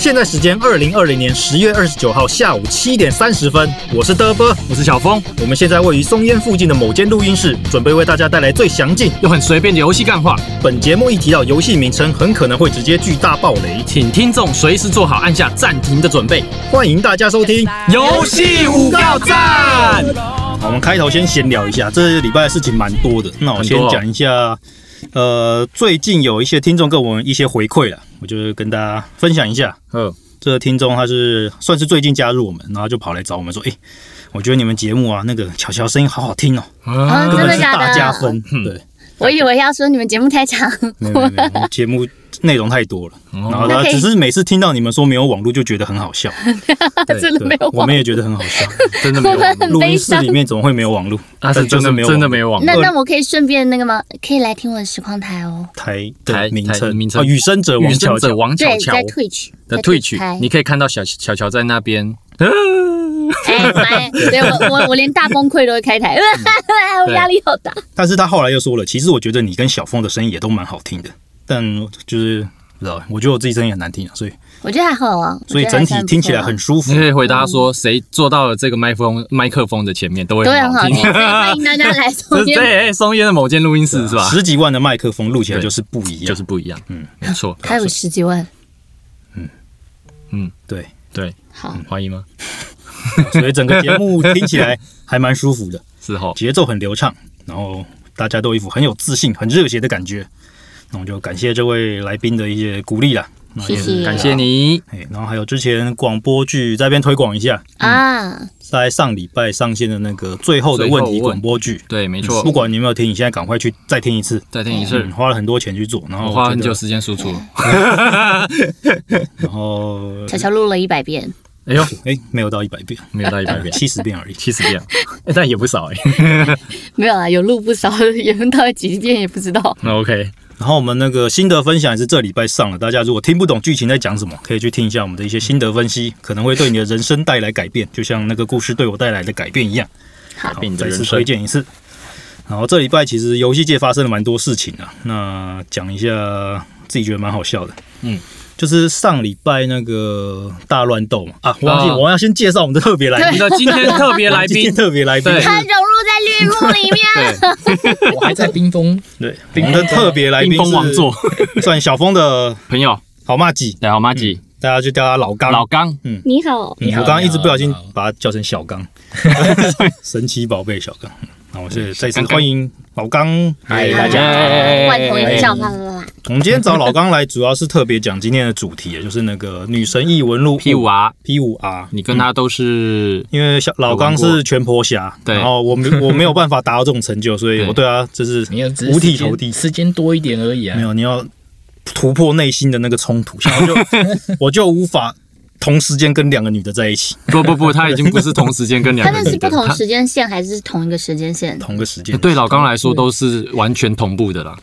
现在时间二零二零年十月二十九号下午七点三十分，我是德波，我是小峰，我们现在位于松烟附近的某间录音室，准备为大家带来最详尽又很随便的游戏干话。本节目一提到游戏名称，很可能会直接巨大爆雷，请听众随时做好按下暂停的准备。欢迎大家收听游戏五告赞。我们开头先闲聊一下，这礼拜的事情蛮多的，那我先讲一下。呃，最近有一些听众给我们一些回馈了，我就跟大家分享一下。嗯，这个听众他是算是最近加入我们，然后就跑来找我们说：“哎，我觉得你们节目啊，那个巧巧声音好好听哦，啊，根本是？大加分。”对，我以为要说你们节目太长，节目。内容太多了，然后他只是每次听到你们说没有网络，就觉得很好笑。真的没有，我们也觉得很好笑。真的没有，录音室里面怎么会没有网络？啊，是真的没有，真的没有网络。那那我可以顺便那个吗？可以来听我的实况台哦。台台名称名称，雨生者王巧巧，王巧巧在退曲的退曲，你可以看到小小乔在那边。哎，对我我我连大崩溃都会开台，我压力好大。但是他后来又说了，其实我觉得你跟小峰的声音也都蛮好听的，但就是。不知道，我觉得我自己声音很难听啊，所以我觉得还好啊，所以整体听起来很舒服。你可以回答说，谁坐到了这个麦克风麦克风的前面，都会很好听。欢迎大家来松烟，对，松烟的某间录音室是吧？十几万的麦克风录起来就是不一样，就是不一样。嗯，没错，还有十几万。嗯嗯，对对，好，怀疑吗？所以整个节目听起来还蛮舒服的，是哈，节奏很流畅，然后大家都一副很有自信、很热血的感觉。那我就感谢这位来宾的一些鼓励了，谢谢，感谢你。哎，然后还有之前广播剧在边推广一下啊，在上礼拜上线的那个最后的问题广播剧，对，没错。不管你有没有听，你现在赶快去再听一次，再听一次。花了很多钱去做，然后花很久时间输出，然后悄悄录了一百遍。哎呦，哎，没有到一百遍，没有到一百遍，七十遍而已，七十遍，但也不少哎。没有啊，有录不少，也到几遍也不知道。那 OK。然后我们那个心得分享也是这礼拜上了，大家如果听不懂剧情在讲什么，可以去听一下我们的一些心得分析，可能会对你的人生带来改变，就像那个故事对我带来的改变一样。好，再次推荐一次。然后这礼拜其实游戏界发生了蛮多事情啊，那讲一下自己觉得蛮好笑的。嗯。就是上礼拜那个大乱斗嘛。啊，忘记我要先介绍我们的特别来宾，今天特别来宾，特别来宾，他融入在绿幕里面，我还在冰封，对，我们的特别来宾冰封王座，算小峰的朋友，好妈吉，对，好妈吉，大家就叫他老刚，老刚，嗯，你好，我刚刚一直不小心把他叫成小刚，神奇宝贝小刚。那我是再次欢迎老刚，嗨大家，万同一笑他了。啦。我们今天找老刚来，主要是特别讲今天的主题，也就是那个女神异闻录 P 五 R P 五 R。你跟他都是因为小老刚是全婆侠，然后我没我没有办法达到这种成就，所以我对他就是五体投地，时间多一点而已啊。没有，你要突破内心的那个冲突，我就我就无法。同时间跟两个女的在一起？不不不，他已经不是同时间跟两个女的。他们是不同时间线还是同一个时间线？同个时间。对老刚来说都是完全同步的啦。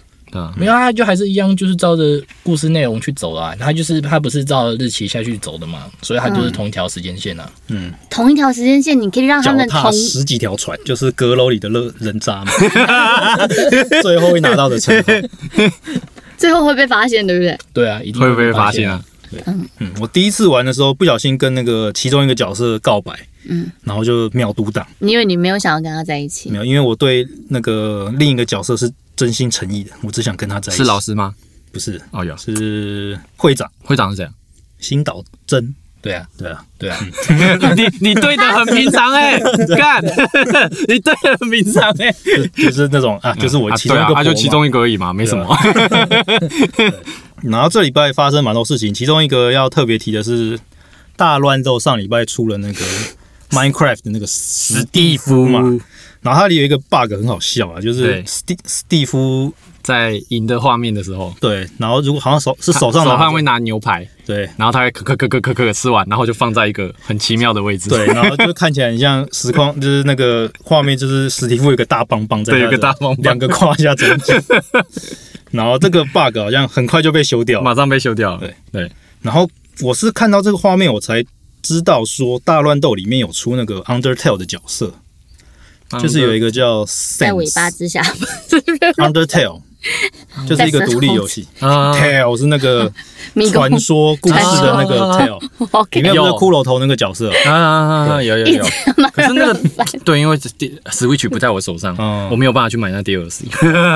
对没有，他就还是一样，就是照着故事内容去走啦。他就是他不是照日期下去走的嘛，所以他就是同一条时间线啊。嗯，同一条时间线，你可以让他们同十几条船，就是阁楼里的乐人渣嘛。最后会拿到的称号，最后会被发现，对不对？对啊，一定会被发现啊。对，嗯嗯，我第一次玩的时候不小心跟那个其中一个角色告白，嗯，然后就秒读档。因为你没有想要跟他在一起，没有，因为我对那个另一个角色是真心诚意的，我只想跟他在一起。是老师吗？不是，哦，有。是会长，会长是谁？新岛真。对啊，对啊，对啊，你你对的很平常 哎，干，你对的很平常哎，就是那种啊，就是我其中一个，他就其中一个而已嘛，没什么。然后这礼拜发生蛮多事情，其中一个要特别提的是大乱斗，上礼拜出了那个 Minecraft 的那个史蒂夫嘛，然后它里有一个 bug 很好笑啊，就是史蒂史蒂夫。在赢的画面的时候，对，然后如果好像手是手上手上会拿牛排，对，然后他会咳咳咳咳咳咳吃完，然后就放在一个很奇妙的位置，对，然后就看起来很像实况，就是那个画面，就是史蒂夫有个大棒棒在，对，有个大棒棒，两个胯下中间，然后这个 bug 好像很快就被修掉，马上被修掉了，对对，然后我是看到这个画面，我才知道说大乱斗里面有出那个 Undertale 的角色，就是有一个叫在尾巴之下，Undertale。就是一个独立游戏。啊。Tale 是那个 传说故事的那个 Tale，里面不是有。骷髅头那个角色，啊啊啊！有有有，可是那个烦对，因为 Switch 不在我手上，嗯。我没有办法去买那 DLC。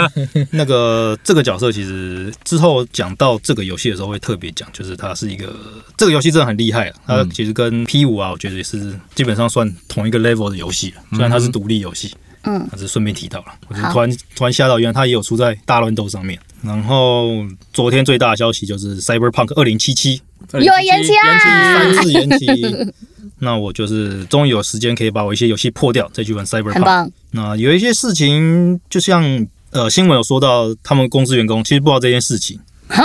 那个这个角色其实之后讲到这个游戏的时候会特别讲，就是它是一个这个游戏真的很厉害啊，它其实跟 P 五啊，我觉得也是基本上算同一个 level 的游戏了，虽然它是独立游戏。嗯，还是顺便提到了，我就突然突然吓到，原来他也有出在大乱斗上面。然后昨天最大的消息就是 Cyberpunk 二零七七有延期啦！三次延期，那我就是终于有时间可以把我一些游戏破掉，再去玩 Cyberpunk。棒，那有一些事情，就像呃新闻有说到，他们公司员工其实不知道这件事情，哈，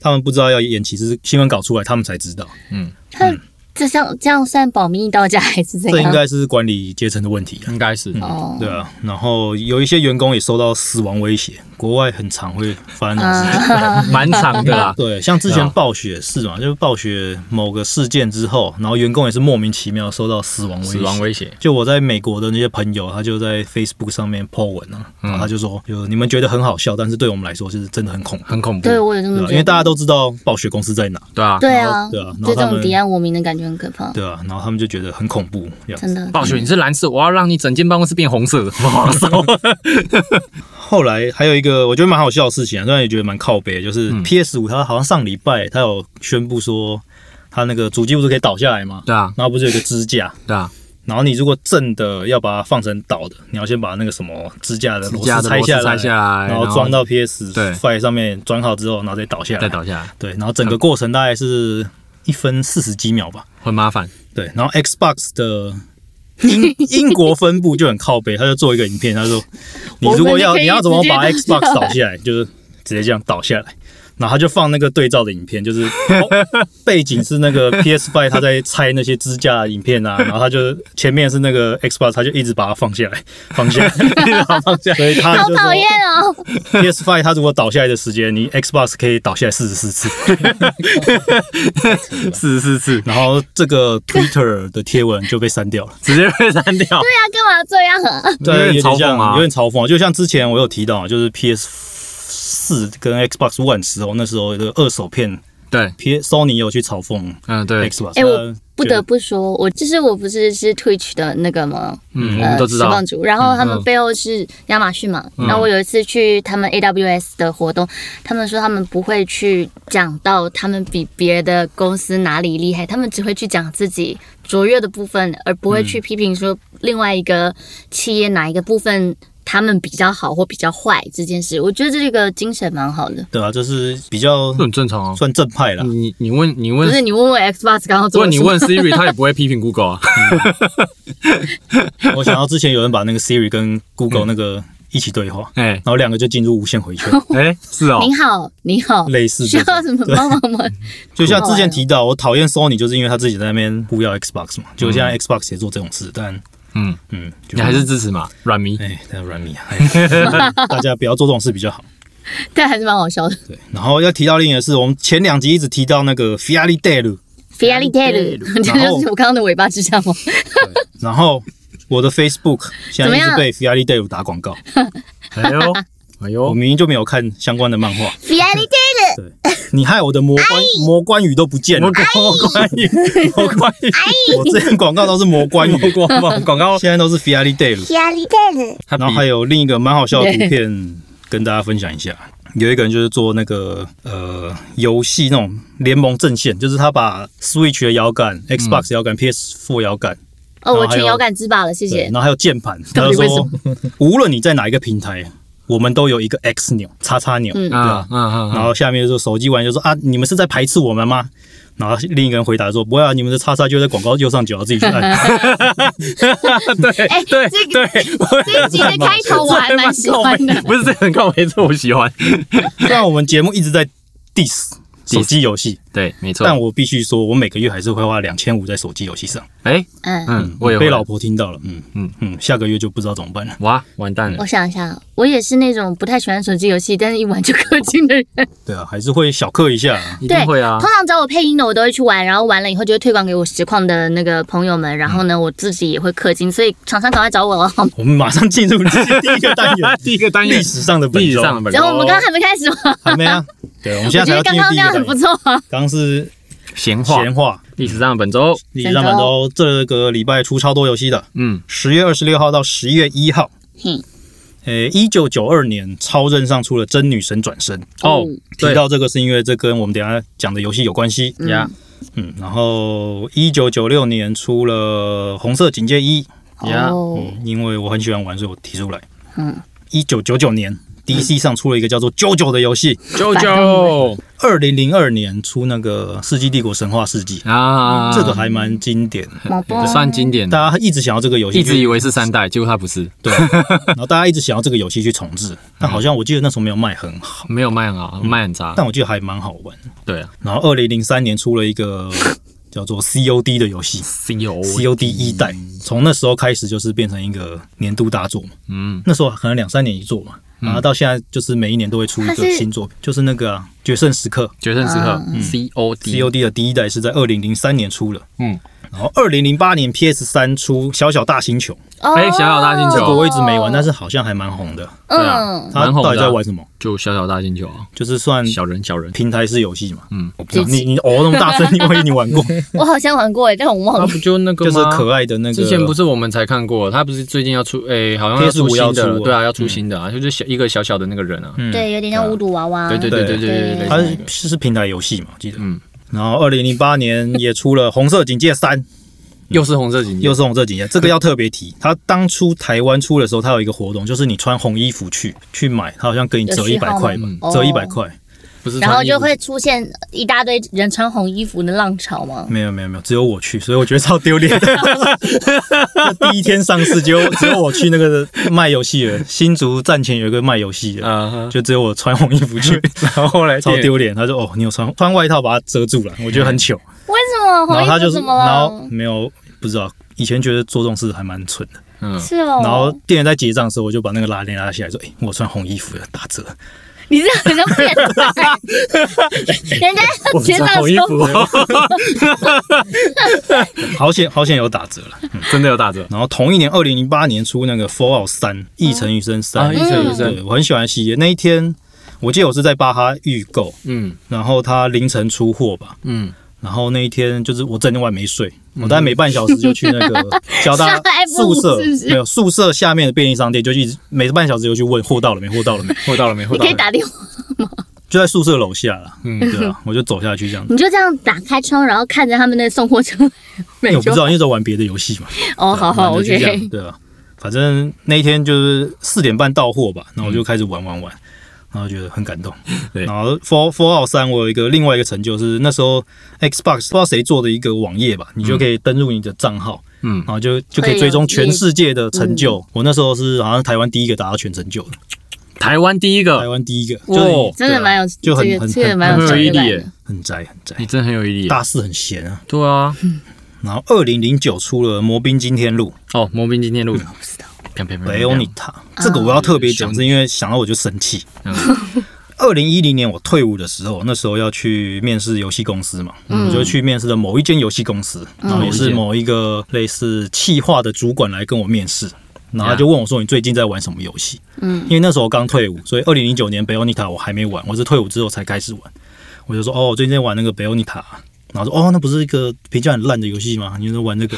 他们不知道要延期，是新闻稿出来他们才知道。嗯他这像这样算保密到家还是怎这应？该是管理阶层的问题啊。应该是哦，对啊，然后有一些员工也受到死亡威胁，国外很常会发生 蛮长的啦。对，像之前暴雪是嘛，就是暴雪某个事件之后，然后员工也是莫名其妙受到死亡威胁。死亡威胁，就我在美国的那些朋友，他就在 Facebook 上面 po 文啊，然后他就说，就你们觉得很好笑，但是对我们来说就是真的很恐怖，很恐怖。对我也这么觉得，因为大家都知道暴雪公司在哪，对啊，对啊，对啊然后这种敌暗我明的感觉很可怕，对啊，然后他们就觉得很恐怖。真的。暴雪你是蓝色，我要让你整间办公室变红色。哇 操后来还有一个我觉得蛮好笑的事情啊，虽然也觉得蛮靠背，就是 PS 五它好像上礼拜它有宣布说，它那个主机不是可以倒下来吗？对啊，然后不是有一个支架，对啊，然后你如果正的要把它放成倒的，你要先把那个什么支架的螺丝拆下来，下来然后装到 PS 对 Five 上面装好之后，然后再倒下来。再倒下来，对，然后整个过程大概是一分四十几秒吧。很麻烦。对，然后 Xbox 的英 英国分部就很靠背，他就做一个影片，他说你如果要你要怎么把 Xbox 倒下来，就是直接这样倒下来。然后他就放那个对照的影片，就是、哦 背景是那个 PS Five 他在拆那些支架的影片啊，然后他就前面是那个 Xbox，他就一直把它放下来，放下来，放下来，所以他就说好讨厌哦！PS Five 它如果倒下来的时间，你 Xbox 可以倒下来四十四次，四十四次。然后这个 Twitter 的贴文就被删掉了，直接被删掉。对啊，干嘛这样啊？对，有有点嘲讽啊有点嘲讽啊，就像之前我有提到，就是 PS 四跟 Xbox One 时候，那时候的二手片对，，P Sony 有去嘲讽嗯，对，Xbox，哎我不得不说，我就是我不是是 Twitch 的那个吗？嗯，我呃，们都知道然后他们嗯背后是亚马逊嘛。嗯然后我有一次去他们 AWS 的活动，他们说他们不会去讲到他们比别的公司哪里厉害，他们只会去讲自己卓越的部分，而不会嗯去批评说另外一个企业哪一个部分他们比较好或比较坏这件事。我觉得这个精神蛮好的。对啊，就是比较这很正常啊。算正派啦。你你问你问不，是你问问 Xbox 刚刚如做了什么？果你问 Siri，他也不会批评 Google 啊。我想到之前有人把那个 Siri 跟 Google 那个一起对话，哎然后两个就进入无限回圈，哎，是哦，你好，你好，类似需要什么帮忙吗？就像之前提到，我讨厌 Sony 就是因为他自己在那边呼要 Xbox 嘛，就现在 Xbox 也做这种事，但嗯，嗯，你还是支持嘛，软迷。哎，太软迷啊，哎 大家不要做这种事比较好。但还是蛮好笑的。对，然后要提到另一个是我们前两集一直提到那个 Fiali d a l f i a l i t a l 这然后就是我刚刚的尾巴之上吗？然后我的 Facebook 现在一直被 Fiali d a l 打广告，哎呦，哎我，明明就没有看相关的漫画。你害我的魔关魔关羽都不见了。魔。关羽，魔关羽，我之前广告都是魔关羽，广告。现在都是 Fiali d a l f i a l i t a l 他然后还有有另一个蛮好笑的图片跟大家分享一下。有一个人就是做那个呃游戏那种联盟阵线，就是他把 Switch 的摇杆、Xbox 摇杆、PS4 摇杆，哦，我全摇杆自霸了，谢对，谢然。后还有键盘，他说无论你在哪一个平台，我们都有一个 X 钮、叉叉钮，嗯对吧嗯？嗯嗯，然后下面就是手机玩家就说啊，你们是在排斥我们吗？然后另一个人回答说不会啊，你们的叉叉就在广告右上角，自己去按。对哎对这个对，这一集的开头我还蛮喜欢的。不是这很靠没错，我喜欢。虽然我们节目一直在 diss 手机游戏，对，没错。但我必须说，我每个月还是会花两千五在手机游戏上。哎，嗯，嗯，我也被老婆听到了，嗯嗯嗯嗯，下个月就不知道怎么办了。哇，完蛋了我。想一下，我也是那种不太喜欢手机游戏，但是一玩就氪金的人。对啊，还是会小氪一下啊。一定会啊通。常找我配音的，我都会去玩，然后玩了以后就会推广给我实况的那个朋友们，然后呢，我自己也会氪金，所以厂商赶快找我了。好我们马上进入第一个单元，第一个单元历史上的本周历史上的本然后我们刚刚还没开始吗？还没啊？对，我们现在才觉得刚刚要进入第一那样很不。错啊。刚刚是闲话，闲话，历史上本周。历史上本周这个礼拜出超多游戏的，嗯，十月二十六号到十一月一号。嗯，诶，一九九二年，超任上出了《真女神转身》。哦，提到这个是因为这跟我们等下讲的游戏有关系。呀。嗯，然后一九九六年出了《红色警戒一》，呀，因为我很喜欢玩，所以我提出来。嗯，一九九九年，DC 上出了一个叫做《JoJo》的游戏。JoJo 二零零二年出那个《世纪帝国神话世纪》，啊，这个还蛮经典。算经典，大家一直想要这个游戏，一直以为是三代，结果它不是，对，然后大家一直想要这个游戏去重置，但好像我记得那时候没有卖很好，没有卖很好，卖很差。但我记得还蛮好玩。对啊。然后二零零三年出了一个叫做 COD 的游戏，C O，COD 一代，从那时候开始就是变成一个年度大作嘛。嗯，那时候可能两三年一做嘛，然后到现在就是每一年都会出一个新作品，就是那个啊决胜时刻决胜时刻嗯 C O D COD 的第一代是在二零零三年出了，嗯，然后二零零八年 PS 三出小小大星球，哦。哎小小大星球。这个我一直没玩，但是好像还蛮红的。对啊。嗯，它蛮红到底在玩什么？就小小大星球啊，就是算小人小人，平台式游戏嘛。嗯，我不知道你你哦那么大声，你万一你玩过，我好像玩过哎，但我忘了。那不就那个就是？可爱的那个。之前不是我们才看过，他不是最近要出，哎，好像要 PS5 出新要出，的对啊，要出新的啊，就是小一个小小的那个人啊，嗯对，有点像巫毒娃娃。对对对。对对对对，它是是平台游戏嘛，我记得。嗯，然后二零零八年也出了《红色警戒三》，又是红色警戒，又是红色警戒，这个要特别提。它当初台湾出的时候，它有一个活动，就是你穿红衣服去去买，它好像给你折一百块吧嗯，折一哦百块。然后就会出现一大堆人穿红衣服的浪潮吗？没有没有没有，只有我去，所以我觉得超丢脸第一天上市就只有我去那个卖游戏的，新竹站前有一个卖游戏的，就只有我穿红衣服去，然后后来超丢脸。他说：“哦，你有穿穿外套把它遮住了，我觉得很糗。为什么红然后他就是，衣服怎么然后了？没有不知道，以前觉得做这种事还蛮蠢的。嗯，是哦。然后店员在结账的时候，我就把那个拉链拉下来，说：“哎、我穿红衣服的，打折。你这很像变态，人家要结账的时候，好险好险有打折了。真的有打折，然后同一年，二零零八年出那个《Fallout 三：一城余生三》啊异尘余生对我很喜欢系列。那一天，我记得我是在巴哈预购，嗯。然后他凌晨出货吧。嗯，然后那一天就是我整天晚没睡，我大概每半小时就去那个 交大宿舍没有宿舍下面的便利商店，就一直每半小时就去问货到了没，货到了没，货到了没？货到了没，可以打电话吗，就在宿舍楼下了。嗯对啊，我就走下去这样子。你就这样打开窗，然后看着他们那送货车，我不知道，因为在玩别的游戏嘛。哦，好好然后就这样，OK，对啊，反正那一天就是四点半到货吧，然后我就开始玩玩玩，然后觉得很感动。对。然后 Four Fallout 三，我有一个另外一个成就是那时候 Xbox 不知道谁做的一个网页吧，你就可以登录你的账号，嗯。然后就就可以追踪全世界的成就。我那时候是好像台湾第一个达到全成就的，台湾第一个？台个，湾第一个，哇。真的蛮有就很很很蛮有很有毅力。很宅很宅。你，真的很有毅力，大四很闲啊。对啊，然后二零零九出了《魔兵惊天录》。哦，魔兵惊天录，雷欧尼塔，这个我要特别讲，是因为想到我就生气。二零一零年我退伍的时候，那时候要去面试游戏公司嘛，我就去面试了某一间游戏公司，然后也是某一个类似企划的主管来跟我面试，然后他就问我说：“你最近在玩什么游戏？”嗯，因为那时候我刚退伍，所以二零零九年北欧尼塔我还没玩，我是退伍之后才开始玩。我就说：“哦，我最近在玩那个北欧尼塔。”然后说：“哦，那不是一个评价很烂的游戏吗？你在玩这个？”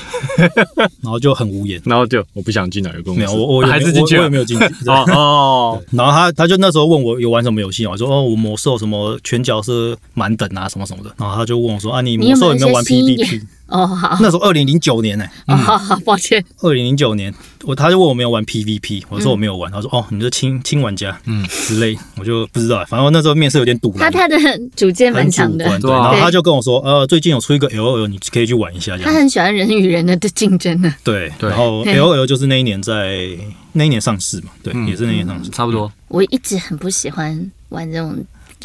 然后就很无言。然后就我不想进哪个公司，没有，我我还是进去了我我也没有进去。对哦哦，然后他他就那时候问我有玩什么游戏嘛，我说哦我魔兽什么全角色满等啊什么什么的，然后他就问我说啊你魔兽有没有玩 PVP？哦，好，那时候二零零九年呢、哦，好好，抱歉，二零零九年我他就问我没有玩 PVP，我说我没有玩，他说哦你是轻轻玩家，嗯。之类，我就不知道，反正我那时候面试有点堵了，他他的主见蛮强的，对，然后他就跟我说呃最近有出一个 LOL，你可以去玩一下，他很喜欢人与人的竞争的。对，对。然后 LOL 就是那一年在那一年上市嘛，对，嗯也是那一年上市，差不多，我一直很不喜欢玩这种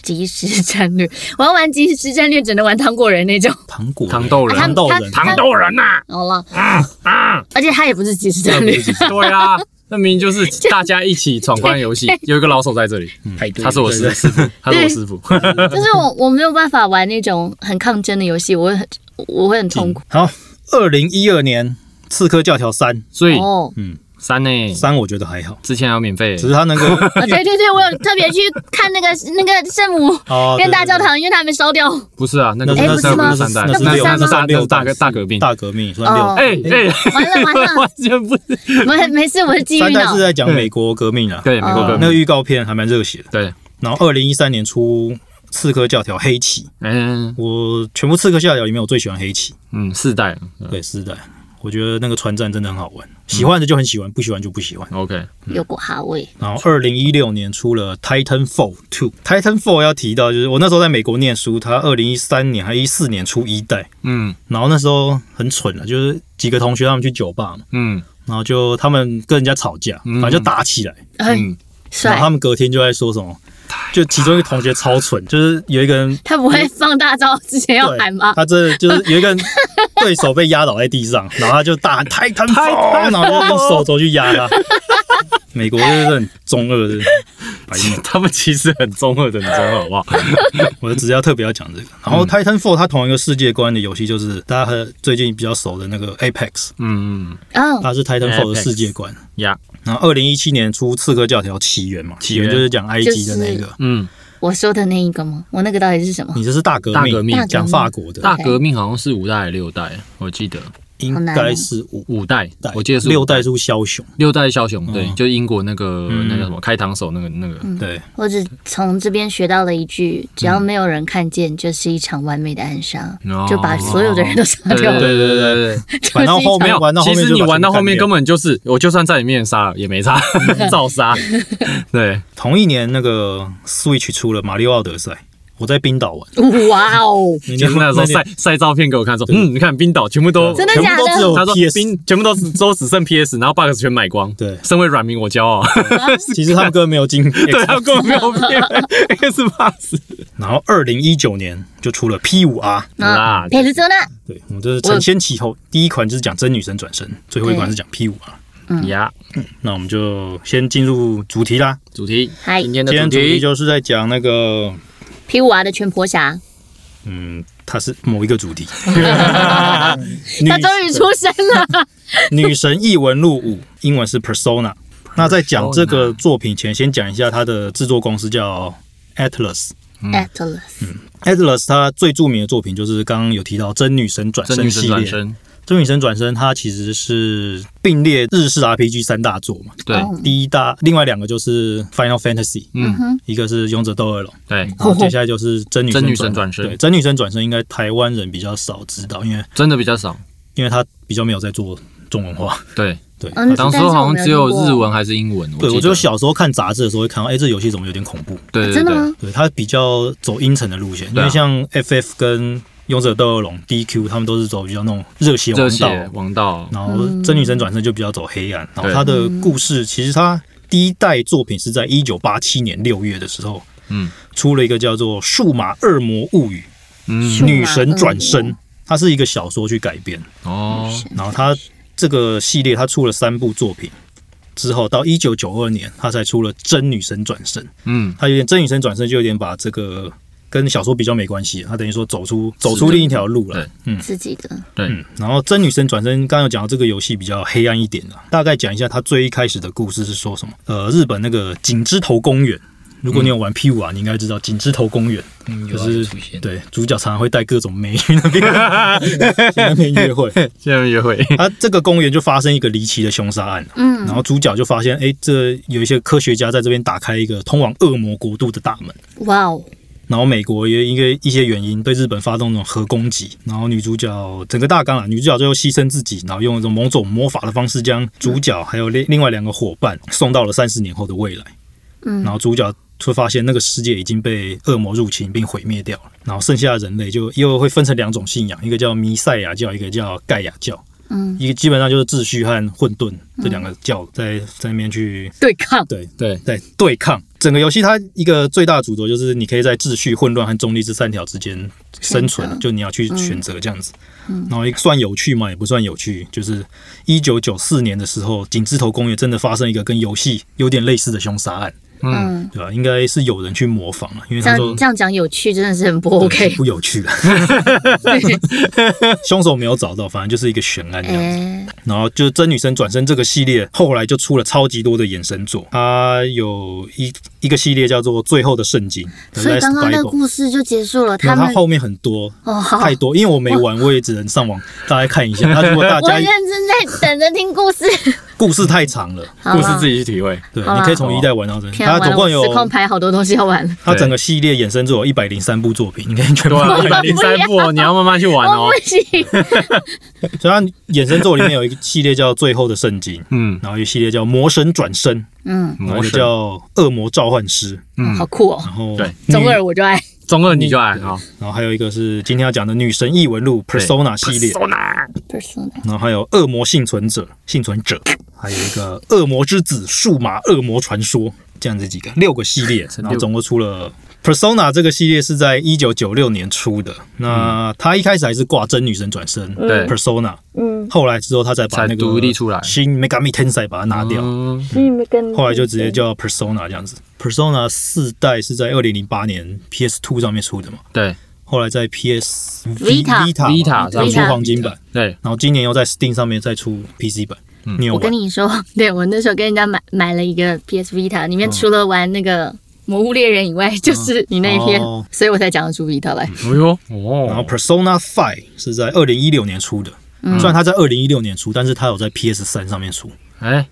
即时战略，我要玩即时战略只能玩糖果人那种。糖果糖豆人，糖豆人，糖豆人呐！好了，而且他也不是即时战略，对啊，那明明就是大家一起闯关游戏，有一个老手在这里，排队，他是我师师傅，他是我师傅。就是我我没有办法玩那种很抗争的游戏，我会很我会很痛苦。好，二零一二年《刺客教条三》所以哦，三呢，三我觉得还好，之前还有免费。只，是他那个啊 对对对，我有特别去看那个那个圣母哦跟大教堂，因为他还没烧掉。不是啊，那个那是哎不是吗？是三代，那是六那是三吗那是六那是大革大革命，大革命算六哦，哎哎，完了完了，完全不是，没没事，我是机遇脑三代是。在讲美国革命啊，对美国革那个，预告片还蛮热血的。对，然后二零一三年出《刺客教条：黑旗》，嗯我全部《刺客教条》里面我最喜欢黑旗，嗯，四代。对，四代，我觉得那个船战真的很好玩，喜欢的就很喜欢，不喜欢就不喜欢。，OK，有股哈味，然后二零一六年出了《Titanfall Two》，Titanfall 要提到就是我那时候在美国念书，他二零一三年还一四年出一代，嗯。然后那时候很蠢了，就是几个同学他们去酒吧嘛，嗯。然后就他们跟人家吵架，嗯。反正就打起来，很嗯，然后。他们隔天就在说什么，就其中一个同学超蠢，就是有一个人他不会放大招之前要喊吗？他这就是有一个人对手被压倒在地上，然后他就大喊 Titanfall，然后就用手肘去压他。美国就是很中二的白目，他们其实很中二的，你知道好不好？我只是要特别要讲这个。然后 Titanfall 它同一个世界观的游戏就是大家和最近比较熟的那个 Apex，嗯嗯，它是 Titanfall 的世界观。呀，然后二零一七年出《刺客教条：起源》嘛，起源就是讲埃及的那个。嗯，我说的那一个吗？我那个到底是什么？你这是大革大革命大革命。讲法国的，大革命。好像是五代还是六代，我记得应该是五五代。代，，我记得是六代是枭雄。六代枭雄，对，嗯就英国那个嗯那个什么开膛手那个那个，对，我只从这边学到了一句：只要没有人看见，就是一场完美的暗杀，哦。就把所有的人都杀掉。了。对对对对。对，就是玩到后面玩到后其实你玩到后面根本就是，我就算在里面杀了也没差，照杀。对，同一年那个 Switch 出了《马里奥奥德赛》，我在冰岛玩，哇哦，你就是那时候晒晒照片给我看，说，嗯，你看冰岛全部都，真的假全部都只有的？他说。冰全部都是都只剩 PS，然后 bug 全买光。对，身为软民我骄傲，其实他们根本没有进 X，对他根本没有骗 X pass 然后二零一九年就出了 P 五 R，啦。佩鲁泽纳，对，我们这是承先启后，第一款就是讲真女神转身，最后一款是讲 P 五 R。呀，那我们就先进入主题啦，主题，嗨。今天的今天主题。主题就是在讲那个，P 五 R 的全婆侠，嗯，它是某一个主题，他终于出生了。女神异闻录五，英文是 Persona。那在讲这个作品前，先讲一下它的制作公司叫 Atlas。Atlas，嗯 Atlas 它最著名的作品就是刚刚有提到真女神转真女神身系列。转身，真女神转身它其实是并列日式 RPG 三大作嘛。对，哦第一大，另外两个就是 Final Fantasy，嗯，一个是勇者斗恶龙，对，然后接下来就是真女真女神神转身对，真女神转身应该台湾人比较少知道，因为真的比较少。因为它比较没有在做中文化。对，对，嗯当时好像只有日文还是英文。对，我就小时候看杂志的时候会看到，哎、这游戏怎么有点恐怖？对对对，真的吗？对，它比较走阴沉的路线，因为像 FF 跟勇者斗恶龙 DQ 他们都是走比较那种热血王道，王道，然后真女神转身就比较走黑暗。然后他的故事其实他第一代作品是在一九八七年六月的时候嗯出了一个叫做《数码恶魔物语》嗯女神转身，它是一个小说去改编。哦，然后它这个系列它出了三部作品。之后到一九九二年，他才出了《真女神转身》。嗯，他有点《真女神转身》就有点把这个跟小说比较没关系，他等于说走出走出另一条路了对。嗯自己的对，嗯，然后《真女生转身》刚刚有讲到这个游戏比较黑暗一点的，大概讲一下他最一开始的故事是说什么。呃，日本那个景之头公园，如果你有玩 P 五啊，你应该知道景之头公园嗯，就是对主角常常会带各种美女那边 去那边约会。现在约会，他这个公园就发生一个离奇的凶杀案，嗯然后主角就发现，哎，这有一些科学家在这边打开一个通往恶魔国度的大门。哇哦，然后美国也因为一些原因对日本发动那种核攻击，然后女主角整个大纲啊，女主角最后牺牲自己，然后用一种某种魔法的方式将主角还有另另外两个伙伴送到了三十年后的未来。嗯然后主角会发现那个世界已经被恶魔入侵并毁灭掉了，然后剩下的人类就又会分成两种信仰，一个叫弥赛亚教，一个叫盖亚教。嗯，一个基本上就是秩序和混沌这两个教在在那边去对抗，对对，对对抗。整个游戏它一个最大的主轴就是你可以在秩序、混乱和中立这三条之间生存，就你要去选择这样子。然后一个算有趣嘛，也不算有趣，就是一九九四年的时候，井字头公园真的发生一个跟游戏有点类似的凶杀案，嗯，嗯，对吧？应该是有人去模仿了，因为这他说样这样讲有趣真的是很不 OK。不有趣了，凶手没有找到，反正就是一个悬案这样子。哎，然后就真女生转身这个系列，后来就出了超级多的衍生作，它有一一个系列叫做《最后的圣经》The 所以 Last 刚刚那个 Bible，故事就结束了，他们然后它后面很多哦好，太多，因为我没玩，我也只能上网大概看一下。那如果大家 我认真在等着听故事。故事太长了，故事自己去体会。对，你可以从一代玩到真。天啊，完了，它总共有我实况排好多东西要玩了。它整个系列衍生作有一百零三部作品，你可以全部玩一百零三部哦，你要慢慢去玩哦。不行，所以它衍生作里面有一个系列叫《最后的圣经》，嗯，然后一个系列叫《魔神转身》，嗯，然后叫《恶魔召唤师》，嗯好酷哦。然后对中二我就爱。中二你就爱啊。然后还有一个是今天要讲的《女神异闻录》Persona 系列，Persona。然后还有《恶魔幸存者》幸存者，还有一个《恶魔之子》数码恶魔传说，这样子几个六个系列，然后总共出了 Persona 这个系列是在一九九六年出的。那它一开始还是挂真女神转身对。Persona，嗯，后来之后他才把那才个独立出来。新 Megami Tensei 把它拿掉，嗯后来就直接叫 Persona 这样子。Persona 四代是在二零零八年 PS Two 上面出的嘛，对。后来在 PS Vita Vita Vita 上出黄金版，对，然后今年又在 Steam 上面再出 PC 版。你有我跟？你说，对我那时候跟人家买买了一个 PS Vita，里面除了玩那个魔物猎人以外，就是你那一篇。哦，所以我才讲得出 Vita 来。哎呦然后哦，Persona Five 是在二零一六年出的，嗯。虽然它在二零一六年出，但是它有在 PS 三上面出，哎，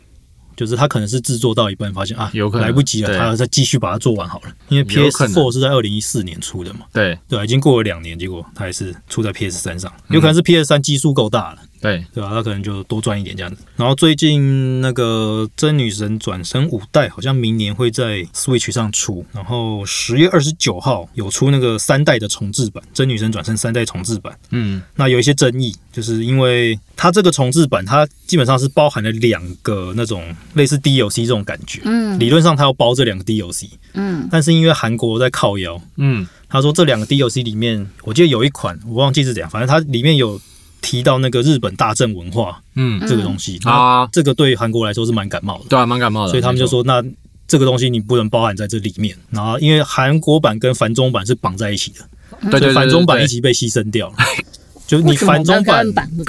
就是它可能是制作到一半发现啊，有可能。来不及了，对。它要再继续把它做完好了。因为有 PS 可能。Four 是在二零一四年出的嘛，对。对啊，已经过了两年，结果它还是出在 PS 三上，嗯。有可能是 PS 三基数够大了。对，对吧、他可能就多赚一点这样子。然后最近那个《真女神转生五代》好像明年会在 Switch 上出，然后十月二十九号有出那个三代的重置版，《真女神转生三代重置版》。嗯那有一些争议，就是因为它这个重置版，它基本上是包含了两个那种类似 DLC 这种感觉。嗯理论上它要包这两个 DLC，嗯但是因为韩国在靠腰，嗯他说这两个 DLC 里面，我记得有一款我忘记是怎样，反正它里面有提到那个日本大正文化嗯这个东西，啊，这个对韩国来说是蛮感冒的，对啊，蛮感冒的，所以他们就说那这个东西你不能包含在这里面。然后因为韩国版跟繁中版是绑在一起的，对对对，繁中版一起被牺牲掉了。就你繁中版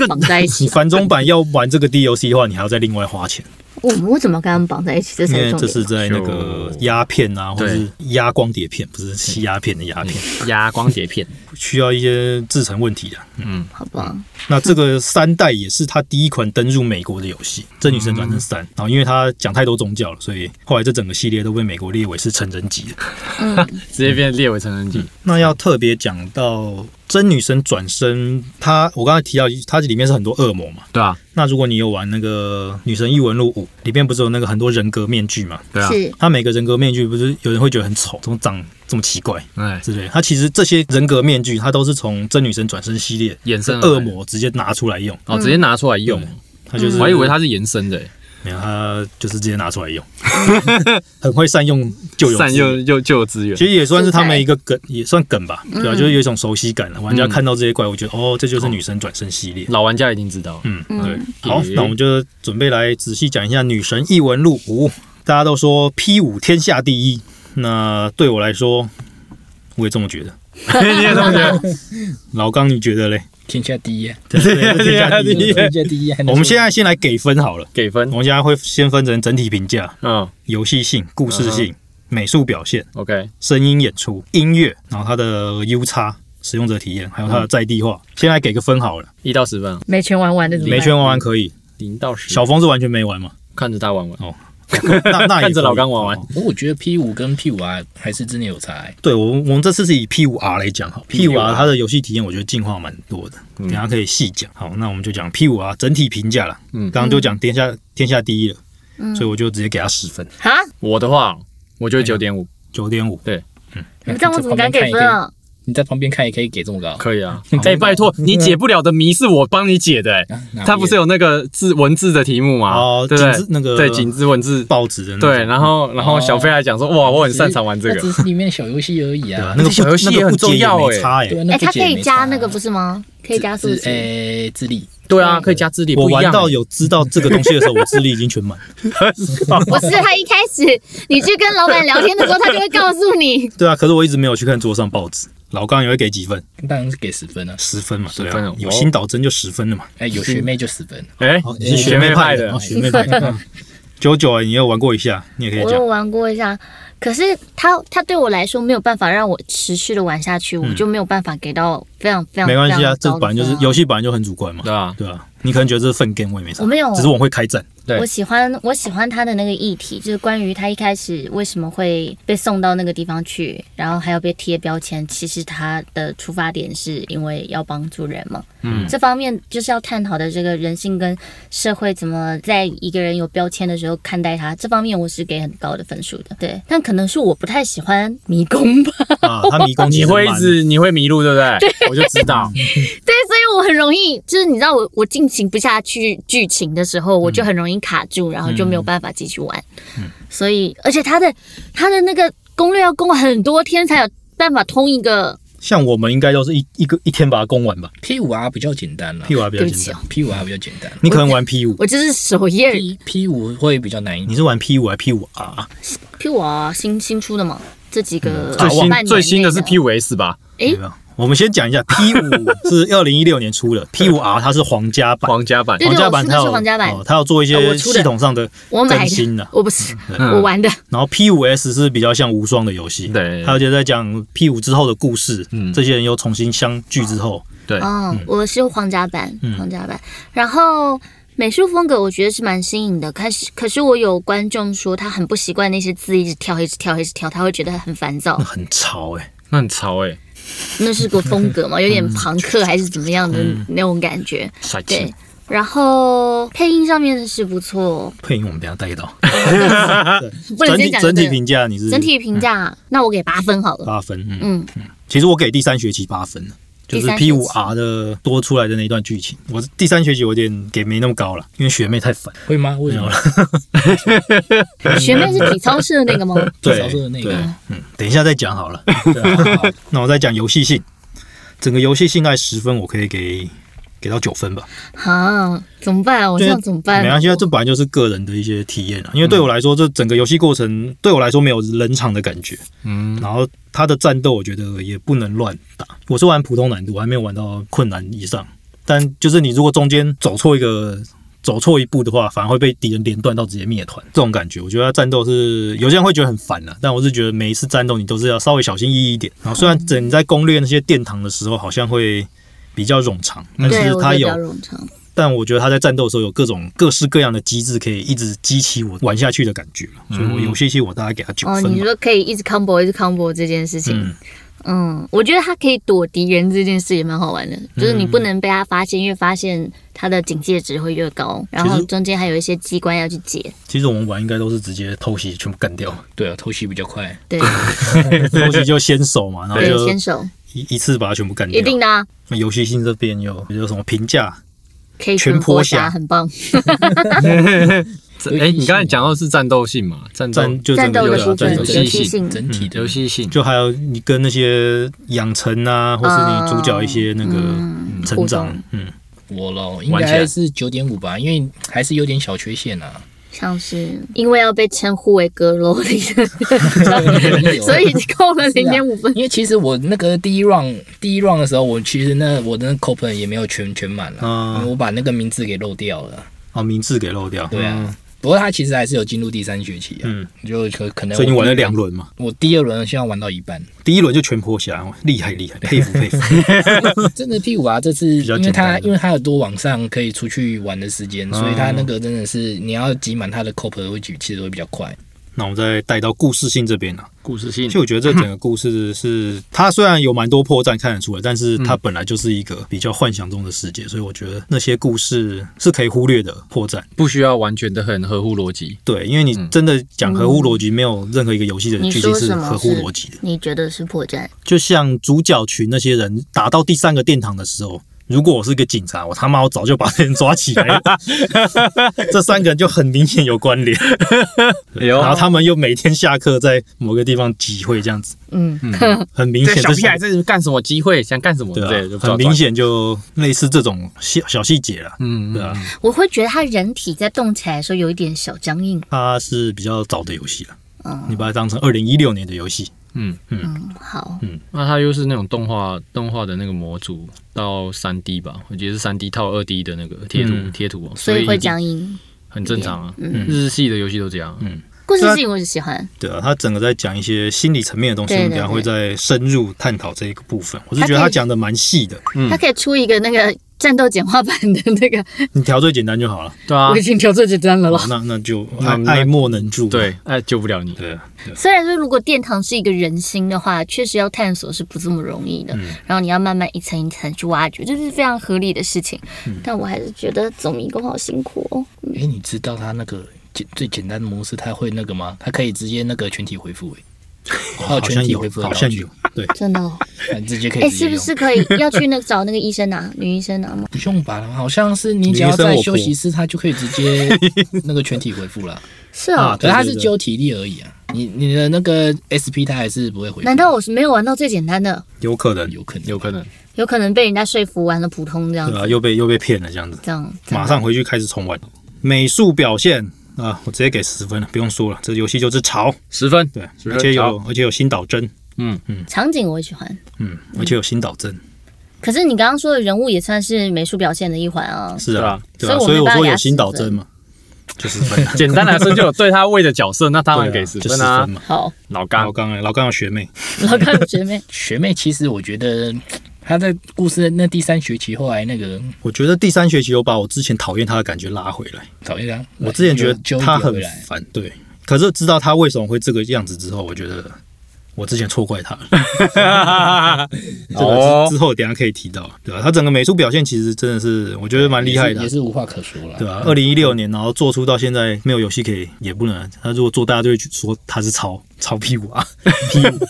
绑在一起 你？繁中版要玩这个 DLC 的话，你还要再另外花钱，我们为什么要跟他们绑在一起？这因为才是点。这是在那个压片啊，或者是压光碟片，不是吸鸦片的鸦片，压光碟片，需要一些制成问题的。嗯，好吧，那这个三代也是他第一款登入美国的游戏，《真女神转生三》。然后因为他讲太多宗教了，所以后来这整个系列都被美国列为是成人级的。嗯，直接变列为成人机，那要特别讲到真女神转身，它我刚才提到，它里面是很多恶魔嘛。对啊，那如果你有玩那个《女神异闻录五》，里面不是有那个很多人格面具嘛？对啊，是。它每个人格面具不是有人会觉得很丑，怎么长这么奇怪？哎，之类的？它其实这些人格面具，它都是从真女神转身系列衍生恶魔直接拿出来用，哦，直接拿出来用。用，它就是我还以为它是延伸的，欸没有，他就是直接拿出来用，很会善用旧有善用又就有资源其，实也算是他们一个梗，也算梗吧，对啊，就是有一种熟悉感了。玩家看到这些怪物，觉得哦，这就是女神转身系列。老玩家已经知道，嗯，嗯对。好，那我们就准备来仔细讲一下《女神异闻录五》。大家都说 P 五天下第一，那对我来说，我也这么觉得。你也这么觉得？老刚，你觉得嘞？天下第一。天下第一。天下第一我们现在在先来给分好了，给分。我，们现在会先分成整体评价、嗯。游戏性、故事性、美术表现。，OK，声音演出、音乐，然后它的 U 差使用者体验，还有它的在地化。先来给个分好了，一到十分啊，没全玩完的没全玩完可以。零到十，小峰是完全没玩嘛？看着他玩玩，那那也看着老刚玩玩哦我觉得 P 五跟 P 五 R 还是真的有差欸。对我我们这次是以 P 五 R 来讲哈，P 五 R 它的游戏体验我觉得进化蛮多的，等下可以细讲。好，那我们就讲 P 五 R 整体评价了。嗯刚刚就讲天下天下第一了，嗯所以我就直接给他十分，哈？我的话，我觉得九点五，九点五。对你这样我怎么敢给分啊？你在旁边看也可以给这么高，可以啊。哎，拜托，你解不了的谜是我帮你解的。哎，他不是有那个字文字的题目吗？哦，对那个对景字文字报纸的。对，然后然后小飞还讲说，哇，我很擅长玩这个。只是里面小游戏而已啊，那个小游戏也很重要哎。哎，它可以加那个不是吗？可以加数字，诶，智力。对啊，可以加智力。我玩到有知道这个东西的时候，我智力已经全满。不是，他一开始你去跟老板聊天的时候，他就会告诉你。对啊，可是我一直没有去看桌上报纸。老刚也会给几分？当然是给十分了，十分嘛，十分。有新导真就十分了嘛。哎，有学妹就十分。哎，你是学妹派的，学妹派的。九九，你有玩过一下，你也可以讲。我有玩过一下。可是他他对我来说没有办法让我持续的玩下去，我就没有办法给到非常非常没关系啊，这本来就是游戏本来就很主观嘛，对啊？对啊？你可能觉得这是粪 game，我也没啥，我没有，只是我会开战。我喜欢我喜欢他的那个议题，就是关于他一开始为什么会被送到那个地方去，然后还要被贴标签。其实他的出发点是因为要帮助人嘛。嗯，这方面就是要探讨的这个人性跟社会怎么在一个人有标签的时候看待他。这方面我是给很高的分数的。对，但可能是我不太喜欢迷宫吧。啊，他迷宫 你会一直你会迷路，对不对？对，我就知道。对，所以我很容易就是你知道我我进行不下去剧情的时候，我就很容易卡住，然后就没有办法继续玩。嗯，所以而且他的他的那个攻略要攻很多天才有办法通一个。像我们应该都是一一个一天把它攻完吧。P 五 R 比较简单了，P 五 R 比较简单，P 五 R 比较简单。你可能玩 P 五，我就是首页。P 五会比较难一点。你是玩 P 五还是 P 五 R？P 五 R 新新出的嘛？这几个最新最新的是 P 五 S 吧？哎。我们先讲一下，P 五是二零一六年出的，P 五 R 它是皇家版，皇家版，皇家版它有皇家版，它要做一些系统上的更新的，我不是 我玩的。然后 P 五 S 是比较像无双的游戏，对，而且在讲 P 五之后的故事，嗯，这些人又重新相聚之后，对，哦，我是皇家版，皇家版。然后美术风格我觉得是蛮新颖的，可是可是我有观众说他很不习惯那些字一直跳，一直跳，一直跳，他会觉得很烦躁，很潮哎，那很潮哎。那是个风格嘛，有点朋克还是怎么样的那种感觉。对，然后配音上面是不错。配音我们等下带到。不能先讲整体评价，你是整体评价，那我给八分好了。八分，嗯嗯。其实我给第三学期八分就是 P 五 R 的多出来的那一段剧情，我第三学期有点给没那么高了，因为学妹太烦。会吗？为什么？学妹是体操社的那个吗？体操社的那个。嗯，等一下再讲好了。那我再讲游戏性，整个游戏性爱十分，我可以给。给到九分吧。好，怎么办啊？我这样怎么办？没关系，这本来就是个人的一些体验啊。因为对我来说，这整个游戏过程对我来说没有冷场的感觉。嗯，然后他的战斗，我觉得也不能乱打。我是玩普通难度，我还没有玩到困难以上。但就是你如果中间走错一个、走错一步的话，反而会被敌人连断到直接灭团。这种感觉，我觉得战斗是有些人会觉得很烦的。但我是觉得每一次战斗你都是要稍微小心翼翼一点。然后虽然整在攻略那些殿堂的时候，好像会。比较冗长，但是它有，但我觉得他在战斗的时候有各种各式各样的机制，可以一直激起我玩下去的感觉所以我游戏性我大概给他九分。哦，你说可以一直 combo 一直 combo 这件事情，嗯，我觉得他可以躲敌人这件事也蛮好玩的，就是你不能被他发现，越发现他的警戒值会越高，然后中间还有一些机关要去解。其实我们玩应该都是直接偷袭全部干掉。对啊，偷袭比较快。对，偷袭就先手嘛，然后就先手。一一次把它全部干掉，一定的。那游戏性这边有有什么评价？可以全坡侠很棒。哎，你刚才讲到是战斗性嘛？战战就战斗的部分，游戏性整体的游戏性，就还有你跟那些养成啊，或是你主角一些那个成长。嗯，我咯，应该是九点五吧，因为还是有点小缺陷啊。像是因为要被称呼为阁楼里的，所以扣了零点五分。因为其实我那个第一 round 第一 round 的时候，我其实那我的 coupon 也没有全全满了，我把那个名字给漏掉了。哦，名字给漏掉。对啊。不过他其实还是有进入第三学期啊，嗯，就可可能。所以你玩了两轮嘛？我第二轮现在玩到一半，第一轮就全破下来，厉害厉害，佩服佩服。真的 P 五啊，这次因为他因为他有多晚上可以出去玩的时间，所以他那个真的是你要挤满他的 cop 会举，其实会比较快。那我们再带到故事性这边呢？故事性，其实我觉得这整个故事是，它虽然有蛮多破绽看得出来，但是它本来就是一个比较幻想中的世界，所以我觉得那些故事是可以忽略的破绽，不需要完全的很合乎逻辑。对，因为你真的讲合乎逻辑，没有任何一个游戏的剧情是合乎逻辑的。你觉得是破绽？就像主角群那些人打到第三个殿堂的时候。如果我是个警察，我他妈我早就把人抓起来了。这三个人就很明显有关联，然后他们又每天下课在某个地方集会，这样子，嗯，很明显。小屁孩在干什么？机会想干什么？对，很明显就类似这种小小细节了。嗯，对啊。我会觉得他人体在动起来的时候有一点小僵硬。它是比较早的游戏了，嗯，你把它当成二零一六年的游戏。嗯嗯好嗯，那它又是那种动画动画的那个模组到三 D 吧，我觉得是三 D 套二 D 的那个贴图贴图，所以会僵硬，很正常啊。日系的游戏都这样。嗯，故事性我是喜欢。对啊，他整个在讲一些心理层面的东西，等下会在深入探讨这一个部分。我是觉得他讲的蛮细的。嗯，他可以出一个那个。战斗简化版的那个，你调最简单就好了。对啊，我已经调最简单了了。那那就爱爱莫能助。对，爱救不了你。对。虽然说，如果殿堂是一个人心的话，确实要探索是不这么容易的。然后你要慢慢一层一层去挖掘，这是非常合理的事情。但我还是觉得走迷宫好辛苦哦。哎，你知道他那个简最简单的模式，他会那个吗？他可以直接那个全体回复。好像有，好像有，对，真的，哦直接可以。哎，是不是可以要去那找那个医生啊？女医生啊吗？不用吧，好像是你只要在休息室，他就可以直接 那个全体回复了。是啊，可是他是揪体力而已啊。你你的那个 SP 他还是不会回复。难道我是没有玩到最简单的？有可能，有可能，有可能，有可能被人家说服玩了普通这样。对啊，又被又被骗了这样子。这样，马上回去开始重玩。美术表现。啊，我直接给十分了，不用说了，这个游戏就是潮，十分，对，而且有而且有新导针，嗯。嗯，场景我也喜欢，嗯，而且有新导针。可是你刚刚说的人物也算是美术表现的一环啊，是啊，对啊，所以我说有新导针嘛，就是 简单来说，就有对他位的角色，那当然给十分啊。好，老刚，老刚哎，老刚有学妹，老刚有学妹，学妹其实我觉得。他在故事那第三学期后来那个，我觉得第三学期有把我之前讨厌他的感觉拉回来。讨厌他，我之前觉得他很烦，对。可是知道他为什么会这个样子之后，我觉得我之前错怪他了。这个之后等下可以提到，对吧？他整个美术表现其实真的是我觉得蛮厉害的，也是无话可说了，对吧？二零一六年，然后做出到现在没有游戏可以，也不能。他如果做，大家就会说他是抄抄屁股啊，屁股，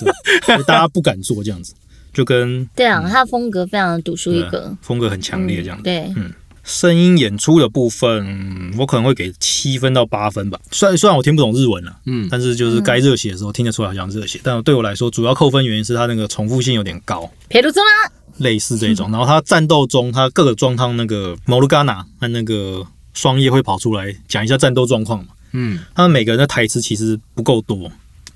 大家不敢做这样子。就跟对啊，他风格非常的独树一格，风格很强烈，这样对，嗯，声音演出的部分，我可能会给七分到八分吧。虽然虽然我听不懂日文了，嗯，但是就是该热血的时候听得出来好像热血。但对我来说，主要扣分原因是他那个重复性有点高，撇图中啦，类似这种。然后他战斗中，他各个状况那个摩鲁嘎纳和那个双叶会跑出来讲一下战斗状况嘛，嗯，他们每个人的台词其实不够多。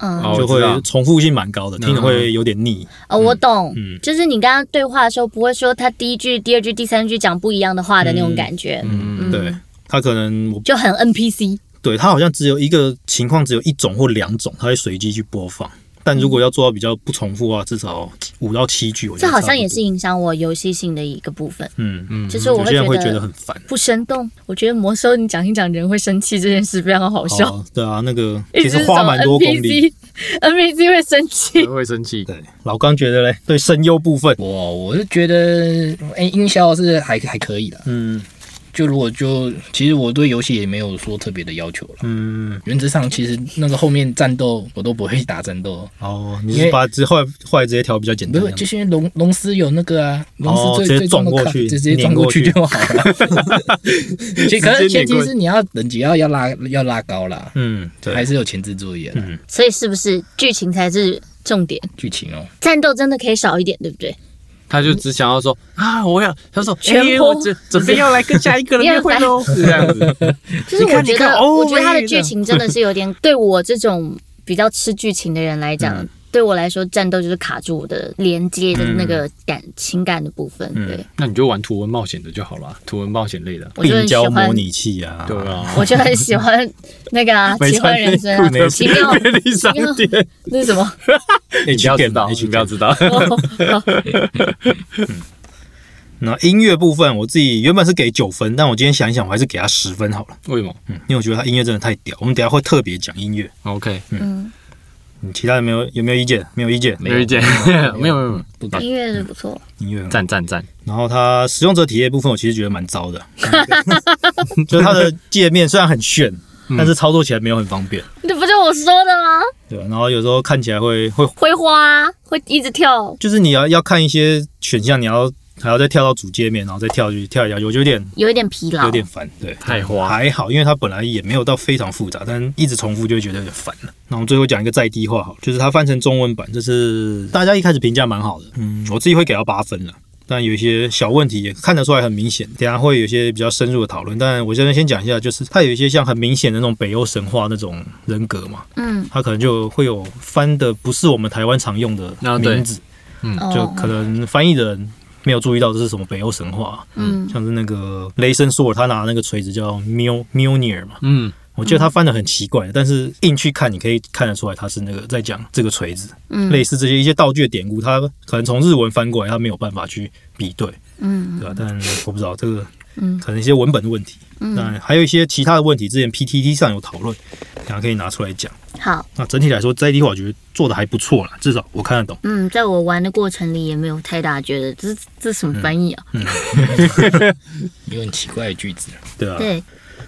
嗯，就会重复性蛮高的，听着会有点腻。哦，我懂，嗯，就是你刚刚对话的时候，不会说他第一句、第二句、第三句讲不一样的话的那种感觉。嗯，对。他可能就很 NPC，对他好像只有一个情况，只有一种或两种，他会随机去播放。但如果要做到比较不重复的话，至少五到七句，我觉得这好像也是影响我游戏性的一个部分。嗯嗯，就是我会觉得很烦，不生动。我觉得魔兽你讲一讲人会生气这件事非常好笑。对啊，那个其实花蛮多功力，NPC 会生气，会生气。对，老刚觉得嘞，对声优部分，我我是觉得哎，音效是还还可以的。嗯。就如果就其实我对游戏也没有说特别的要求了，嗯，原则上其实那个后面战斗我都不会打战斗。哦，你是把之后后来直接调比较简单，不是，就是因为龙龙丝有那个啊，龙丝最最撞过去，直接撞过去就好了。其实可是前提是你要等级要要拉要拉高了，嗯，对，还是有前置作业嗯，所以是不是剧情才是重点？剧情哦，战斗真的可以少一点，对不对？他就只想要说啊，我要他说，哎，我准准备 要来跟下一个人约会喽，是这样子。就是我觉得，我觉得他的剧情真的是有点对我这种比较吃剧情的人来讲。对我来说，战斗就是卡住我的连接的那个感情感的部分。对，那你就玩图文冒险的就好了，图文冒险类的，病娇模拟器啊，对啊，我就很喜欢那个啊，奇幻人生啊，奇妙便利商店，那是什么？你不要知道，你不要知道。那音乐部分，我自己原本是给九分，但我今天想一想，我还是给他十分好了。为什么？嗯，因为我觉得他音乐真的太屌。我们等下会特别讲音乐。OK，嗯，嗯，其他人没有有没有意见？没有意见，没有意见，没有没有，音乐是不错，音乐。赞赞赞。然后它使用者体验部分，我其实觉得蛮糟的，就是它的界面虽然很炫。但是操作起来没有很方便，这不就我说的吗？对，然后有时候看起来会会会花，会一直跳，就是你要要看一些选项，你要还要再跳到主界面，然后再跳去跳一下，我就有点有一点疲劳，有点烦。对，太花还好，因为它本来也没有到非常复杂，但一直重复就会觉得有点烦了。那我们最后讲一个在地化，好，就是它翻成中文版，这是大家一开始评价蛮好的，嗯，我自己会给到八分了。但有一些小问题也看得出来很明显，等下会有一些比较深入的讨论。但我现在先讲一下，就是它有一些像很明显的那种北欧神话那种人格嘛，嗯，它可能就会有翻的不是我们台湾常用的名字，嗯，就可能翻译的人没有注意到这是什么北欧神话，嗯，像是那个雷神索尔他拿那个锤子叫 Mil Milner 嘛，嗯。我觉得他翻的很奇怪，但是硬去看，你可以看得出来他是那个在讲这个锤子，嗯，类似这些一些道具的典故，他可能从日文翻过来，他没有办法去比对，嗯，对吧？但我不知道这个，嗯，可能一些文本的问题，嗯，但还有一些其他的问题，之前 PTT 上有讨论，大家可以拿出来讲。好，那整体来说，在地化我觉得做的还不错了，至少我看得懂。嗯，在我玩的过程里也没有太大觉得这这什么翻译啊，嗯，有很奇怪的句子，对啊，对。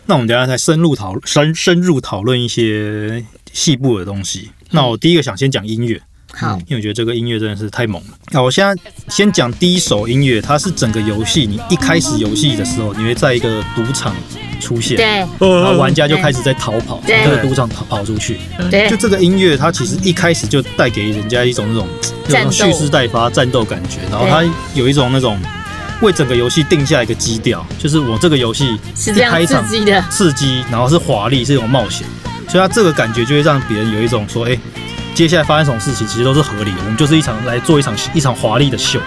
那我们等下再深入讨深深入讨论一些细部的东西。那我第一个想先讲音乐，好，因为我觉得这个音乐真的是太猛了。那我现在先讲第一首音乐，它是整个游戏你一开始游戏的时候，你会在一个赌场出现，对，然后玩家就开始在逃跑，从这个赌场跑跑出去，对，就这个音乐，它其实一开始就带给人家一种那种那种蓄势待发战斗感觉，然后它有一种那种。为整个游戏定下一个基调，就是我这个游戏是开场刺激的，刺激，然后是华丽，是一种冒险，所以它这个感觉就会让别人有一种说，哎，接下来发生什么事情其实都是合理的，我们就是一场来做一场一场华丽的秀，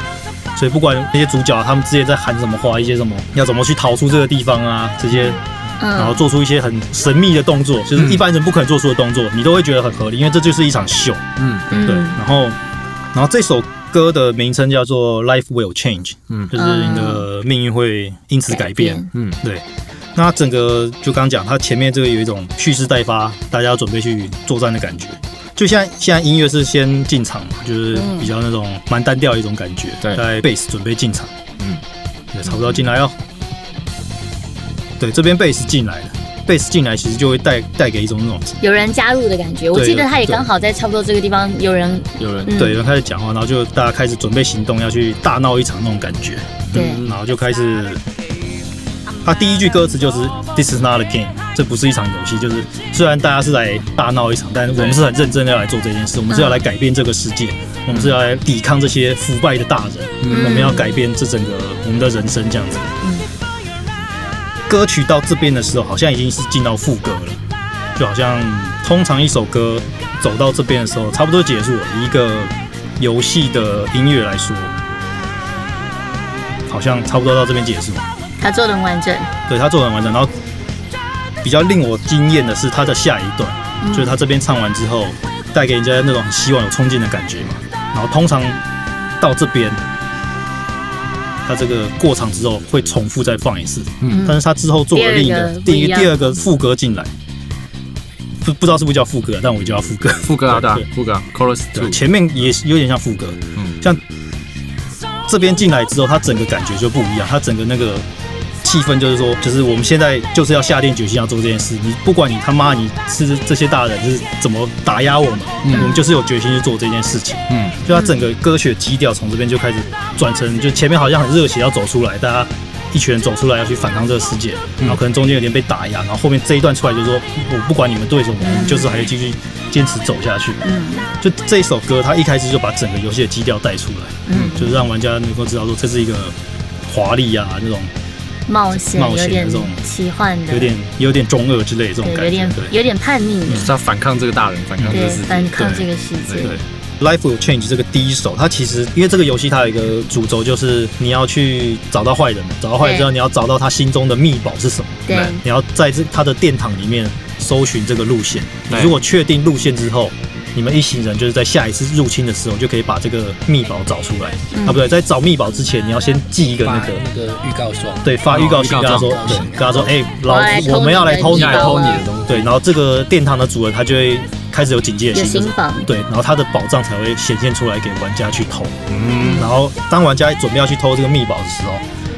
所以不管那些主角他们之前在喊什么话，一些什么要怎么去逃出这个地方啊，这些，然后做出一些很神秘的动作，就是一般人不可能做出的动作，你都会觉得很合理，因为这就是一场秀，嗯，对，然后，然后这首。歌的名称叫做 Life Will Change，嗯，就是你的命运会因此改变，嗯，对。那整个就刚讲，它前面这个有一种蓄势待发，大家要准备去作战的感觉。就像现在音乐是先进场嘛，就是比较那种蛮单调的一种感觉。对，在 Bass 准备进场，嗯，也差不多进来哦。对，这边 Bass 进来了。贝斯进来，其实就会带带给一种那种有人加入的感觉。我记得他也刚好在差不多这个地方，有人有人对有人开始讲话，然后就大家开始准备行动，要去大闹一场那种感觉。对，然后就开始，他第一句歌词就是 “This is not a game”，这不是一场游戏。就是虽然大家是来大闹一场，但我们是很认真的要来做这件事。我们是要来改变这个世界，我们是要来抵抗这些腐败的大人。我们要改变这整个我们的人生，这样子。歌曲到这边的时候，好像已经是进到副歌了，就好像通常一首歌走到这边的时候，差不多结束了。一个游戏的音乐来说，好像差不多到这边结束。他做的很完整，对他做的很完整。然后比较令我惊艳的是他的下一段，就是他这边唱完之后，带给人家那种很希望、有冲劲的感觉嘛。然后通常到这边。他这个过场之后会重复再放一次，嗯，但是他之后做了另一个第一第二个副歌进来，不不知道是不是叫副歌，但我就叫副歌，副歌啊，对，副歌，chorus，对，前面也有点像副歌，嗯，像这边进来之后，他整个感觉就不一样，他整个那个。气氛就是说，就是我们现在就是要下定决心要做这件事。你不管你他妈你是这些大人就是怎么打压我们，我们就是有决心去做这件事情。嗯，就他整个歌曲的基调从这边就开始转成，就前面好像很热血要走出来，大家一群人走出来要去反抗这个世界，然后可能中间有点被打压，然后后面这一段出来就是说我不管你们对什么，就是还要继续坚持走下去。嗯，就这一首歌，他一开始就把整个游戏的基调带出来，嗯，就是让玩家能够知道说这是一个华丽啊那种。冒险，冒险这种奇幻的，有点有点中二之类这种感觉，有点有点叛逆，是要反抗这个大人，反抗这个世界，反抗这个世界。对，Life will change 这个第一手，它其实因为这个游戏它有一个主轴，就是你要去找到坏人，找到坏人之后，你要找到他心中的秘宝是什么？对，你要在这他的殿堂里面搜寻这个路线。如果确定路线之后。你们一行人就是在下一次入侵的时候就可以把这个密宝找出来。啊，不对，在找密宝之前你要先寄一个那个那个预告状，对，发预告信跟他说，对，跟他说，哎，老我们要来偷你的偷你的东西，对，然后这个殿堂的主人他就会开始有警戒心，对，然后他的宝藏才会显现出来给玩家去偷，嗯，然后当玩家准备要去偷这个密宝的时候。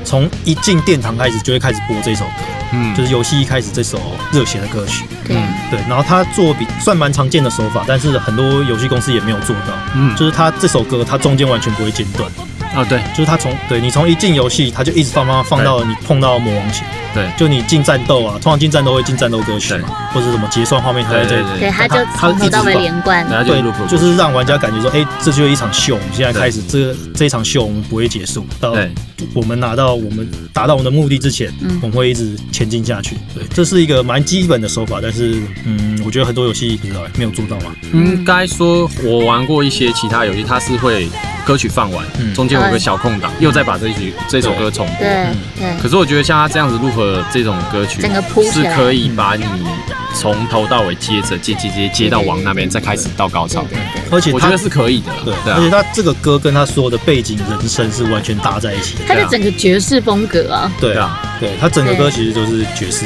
从一进殿堂开始就会开始播这首歌，嗯，就是游戏一开始这首热血的歌曲，对。对。然后他做比算蛮常见的手法，但是很多游戏公司也没有做到，嗯，就是他这首歌他中间完全不会间断。哦，对，就是他从对你从一进游戏，他就一直放放放到你碰到魔王前，对，就你进战斗啊，通常进战斗会进战斗歌曲嘛，或者什么结算画面，他在这，对，他就从头到尾连贯，对，就是让玩家感觉说，哎，这就是一场秀，我们现在开始，这这一场秀我们不会结束，到我们拿到我们达到我们的目的之前，我们会一直前进下去。对，这是一个蛮基本的手法，但是，嗯，我觉得很多游戏不知道没有做到嘛。应该说，我玩过一些其他游戏，它是会。歌曲放完，中间有个小空档，又再把这句这首歌重播。对对。可是我觉得像他这样子录合这种歌曲，是可以把你从头到尾接着接接接接到王那边，再开始到高潮。对对。而且我觉得是可以的。对。而且他这个歌跟他所有的背景人生是完全搭在一起。他的整个爵士风格啊。对啊。对他整个歌其实都是爵士，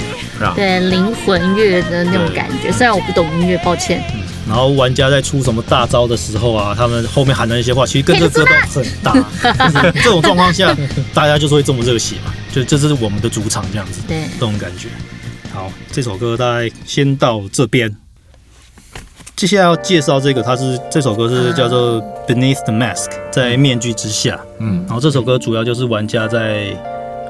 对灵魂乐的那种感觉。虽然我不懂音乐，抱歉。然后玩家在出什么大招的时候啊，他们后面喊的那些话，其实跟这歌都很大。这种状况下，大家就是会这么热血嘛，就这是我们的主场这样子，对，这种感觉。好，这首歌大概先到这边。接下来要介绍这个，它是这首歌是叫做 Beneath the Mask，在面具之下。嗯，然后这首歌主要就是玩家在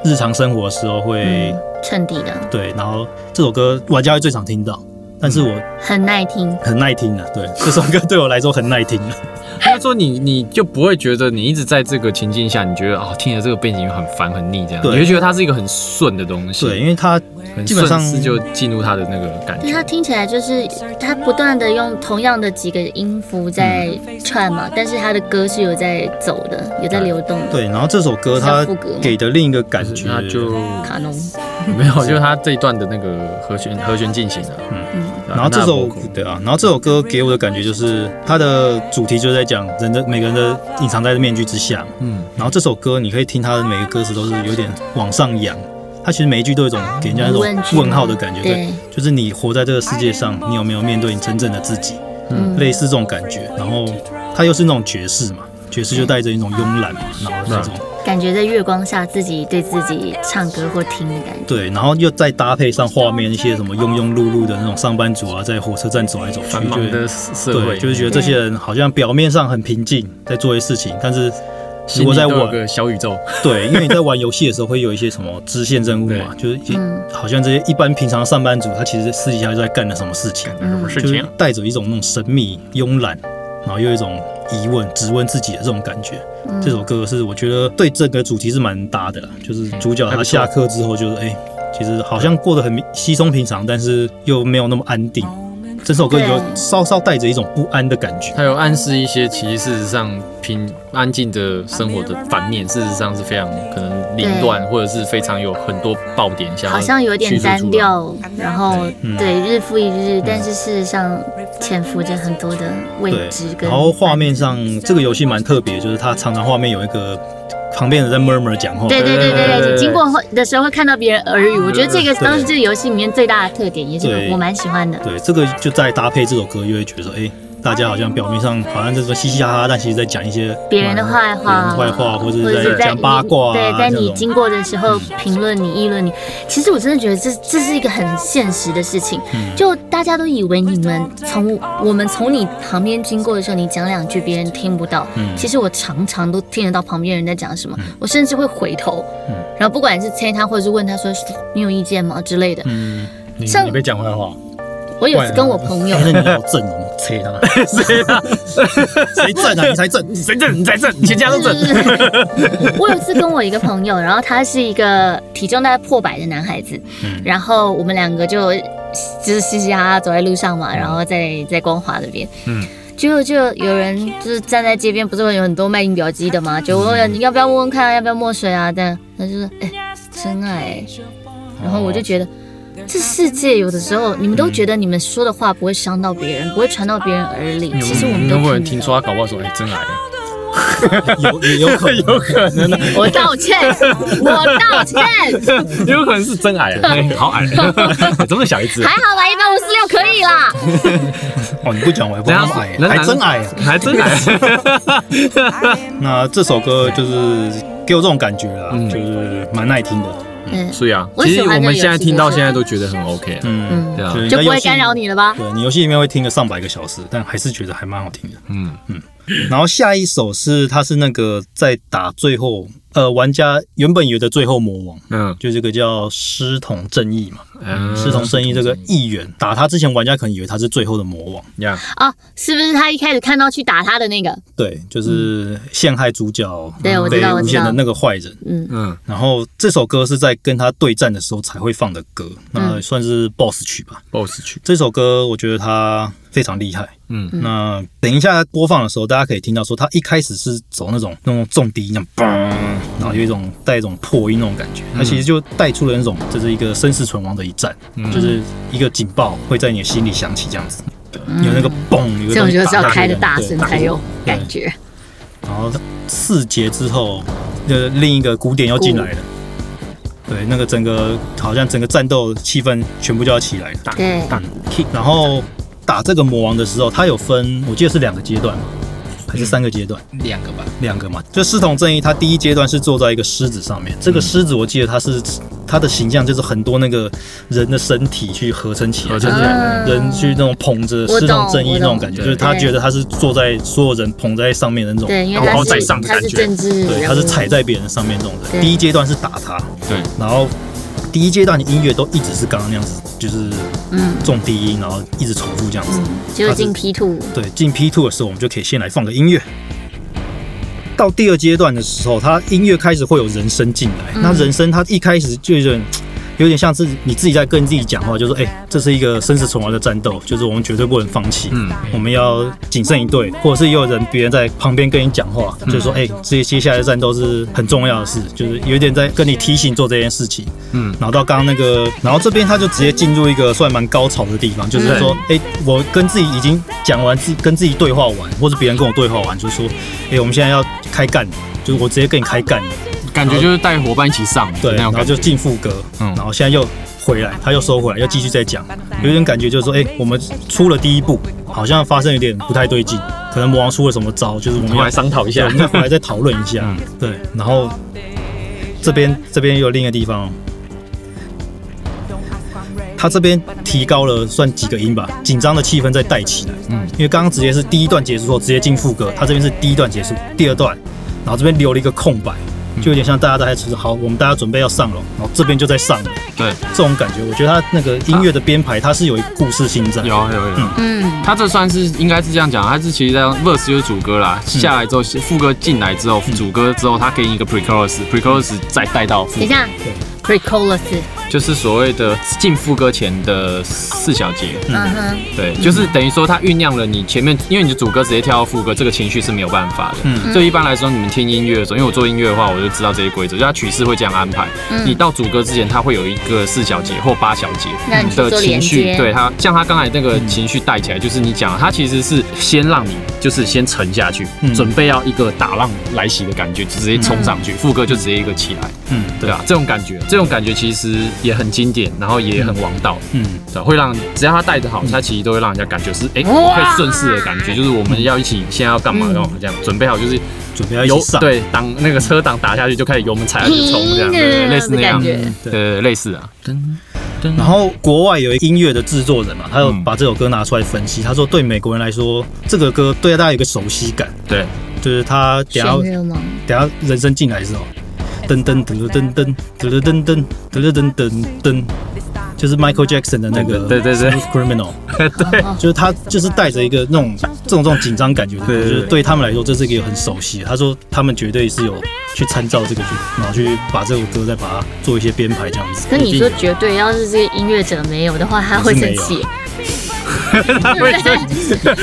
日常生活的时候会衬底的。对，然后这首歌玩家会最常听到。但是我很耐听，很耐听啊，对，这首歌对我来说很耐听的。他说你你就不会觉得你一直在这个情境下，你觉得啊听着这个背景很烦很腻这样，你会觉得它是一个很顺的东西。对，因为它基本上就进入它的那个感觉。它听起来就是它不断的用同样的几个音符在串嘛，但是它的歌是有在走的，有在流动的。对，然后这首歌它给的另一个感觉就卡农，没有，就是它这一段的那个和弦和弦进行的，嗯。然后这首对啊，然后这首歌给我的感觉就是它的主题就是在讲人的每个人的隐藏在面具之下，嗯，然后这首歌你可以听它的每个歌词都是有点往上扬，它其实每一句都有一种给人家那种问号的感觉，对，就是你活在这个世界上，你有没有面对你真正的自己，嗯，类似这种感觉，然后它又是那种爵士嘛，爵士就带着一种慵懒嘛，然后那种。感觉在月光下，自己对自己唱歌或听的感觉。对，然后又再搭配上画面，一些什么庸庸碌碌的那种上班族啊，在火车站走来走去，就对，就是觉得这些人好像表面上很平静，在做一些事情，但是如果在玩个小宇宙，对，因为你在玩游戏的时候会有一些什么支线任务嘛，就是好像这些一般平常上班族，他其实私底下就在干了什么事情，什么事情，带着一种那种神秘、慵懒，然后又一种。疑问，质问自己的这种感觉，这首歌是我觉得对这个主题是蛮搭的啦。就是主角他下课之后，就是哎，其实好像过得很稀松平常，但是又没有那么安定。这首歌有稍稍带着一种不安的感觉，它有暗示一些，其实事实上平安静的生活的反面，事实上是非常可能凌乱，或者是非常有很多爆点，像好像有点单调，然后对日复一日，但是事实上潜伏着很多的未知。然后画面上这个游戏蛮特别，就是它常常画面有一个。旁边人在 murmur 讲话，对对对对对，经过会的时候会看到别人耳语，我觉得这个当时这个游戏里面最大的特点，也是我蛮喜欢的。对，这个就在搭配这首歌，就会觉得说，哎。大家好像表面上好像就是说嘻嘻哈哈，但其实在讲一些别人的坏话、坏话，或者是在讲八卦。对，在你经过的时候评论你、议论你。其实我真的觉得这这是一个很现实的事情。就大家都以为你们从我们从你旁边经过的时候，你讲两句别人听不到。嗯其实我常常都听得到旁边人在讲什么，我甚至会回头，然后不管是催他，或者是问他说你有意见吗之类的。嗯，你你被讲坏话。我有次跟我朋友，那你好正哦，谁 啊？谁正啊？你才正，谁正？你才正，全家都正。我有一次跟我一个朋友，然后他是一个体重大概破百的男孩子，然后我们两个就就是嘻嘻哈哈走在路上嘛，然后在在光华那边，嗯，就就有人就是站在街边，不是会有很多卖印表机的吗？就问你要不要问问看，要不要墨水啊？但他就说哎，真爱，然后我就觉得。这世界有的时候，你们都觉得你们说的话不会伤到别人，不会传到别人耳里。其实我们都人听说他搞不好说哎真矮？有也有可能，有可能的。我道歉，我道歉。有可能是真矮，好矮，这么小一只，还好吧，一百五十六可以啦。哦，你不讲我还不那么矮，还真矮，还真矮。那这首歌就是给我这种感觉啦，就是蛮耐听的。嗯，是啊，其实我们现在听到现在都觉得很 OK。嗯嗯，对啊，就不会干扰你了吧？对你游戏里面会听个上百个小时，但还是觉得还蛮好听的。嗯嗯。然后下一首是，他是那个在打最后，呃，玩家原本以为的最后魔王，嗯，就这个叫师统正义嘛，嗯，师统正义这个议员打他之前，玩家可能以为他是最后的魔王，呀，哦，是不是他一开始看到去打他的那个？对，就是陷害主角，对，我知道，无限的那个坏人，嗯嗯。然后这首歌是在跟他对战的时候才会放的歌，那算是 BOSS 曲吧，BOSS 曲。这首歌我觉得他。非常厉害，嗯，那等一下播放的时候，大家可以听到说，他一开始是走那种那种重低音，那嘣，然后有一种带一种破音那种感觉，它其实就带出了那种这是一个生死存亡的一战，就是一个警报会在你的心里响起这样子，有那个嘣，这种就是要开的大声才有感觉。然后四节之后，呃，另一个鼓点要进来了，对，那个整个好像整个战斗气氛全部就要起来了，对，然后。打这个魔王的时候，他有分，我记得是两个阶段还是三个阶段？两个吧，两个嘛。就师统正义，他第一阶段是坐在一个狮子上面，这个狮子我记得他是他的形象就是很多那个人的身体去合成起来，就是人去那种捧着师统正义那种感觉，就是他觉得他是坐在所有人捧在上面的那种，对，高高在上的感觉，对，他是踩在别人上面那种的。第一阶段是打他，对，然后。第一阶段的音乐都一直是刚刚那样子，就是嗯重低音，然后一直重复这样子。就进 P two，对，进 P two 的时候，我们就可以先来放个音乐。到第二阶段的时候，它音乐开始会有人声进来，那人声它一开始就有点。有点像是你自己在跟自己讲话，就说：“哎，这是一个生死存亡的战斗，就是我们绝对不能放弃，嗯，我们要谨慎一对。”或者是也有人别人在旁边跟你讲话，就是说：“哎，这些接下来的战斗是很重要的事，就是有点在跟你提醒做这件事情。”嗯，然后到刚刚那个，然后这边他就直接进入一个算蛮高潮的地方，就是说：“哎，我跟自己已经讲完自跟自己对话完，或者别人跟我对话完，就是说：哎，我们现在要开干，就是我直接跟你开干。”感觉就是带伙伴一起上，对，然后就进副歌，嗯，然后现在又回来，他又收回来，又继续再讲，有点感觉就是说，哎，我们出了第一步，好像发生有点不太对劲，可能魔王出了什么招，就是我们要来商讨一下，我们再回来再讨论一下，嗯。对，然后这边这边又有另一个地方，他这边提高了算几个音吧，紧张的气氛再带起来，嗯，因为刚刚直接是第一段结束后直接进副歌，他这边是第一段结束，第二段，然后这边留了一个空白。就有点像大家都还吃，好，我们大家准备要上了，然后这边就在上了。对，这种感觉，我觉得他那个音乐的编排，它是有一个故事性在。有有有。嗯嗯，他这算是应该是这样讲，他是其实在 verse 就是主歌啦，下来之后副歌进来之后，主歌之后他给你一个 pre-chorus，pre-chorus 再带到。等一下，pre-chorus。就是所谓的进副歌前的四小节，嗯哼，对，就是等于说它酝酿了你前面，因为你的主歌直接跳到副歌，这个情绪是没有办法的。嗯，所以一般来说，你们听音乐的时候，因为我做音乐的话，我就知道这些规则，就它曲式会这样安排。嗯，你到主歌之前，它会有一个四小节或八小节的情绪，对它，像他刚才那个情绪带起来，就是你讲，它其实是先让你就是先沉下去，准备要一个打浪来袭的感觉，直接冲上去，副歌就直接一个起来。嗯，对啊，这种感觉，这种感觉其实。也很经典，然后也很王道，嗯，对，会让只要他带的好，他其实都会让人家感觉是哎，可以顺势的感觉，就是我们要一起现在要干嘛，然后这样准备好，就是准备要油对挡那个车挡打下去就开始油门踩下去冲这样，类似那样，对，类似啊。然后国外有一音乐的制作人嘛，他有把这首歌拿出来分析，他说对美国人来说，这个歌对大家有个熟悉感，对，就是他等下等下人声进来的时候。噔噔噔噔噔噔噔噔噔噔噔噔噔，就是 Michael Jackson 的那个对对对 Criminal，对，就是他就是带着一个那种这种这种紧张感觉，对，就是对他们来说这是一个很熟悉。他说他们绝对是有去参照这个去，然后去把这首歌再把它做一些编排这样子。跟你说绝对，要是这个音乐者没有的话，他会生气。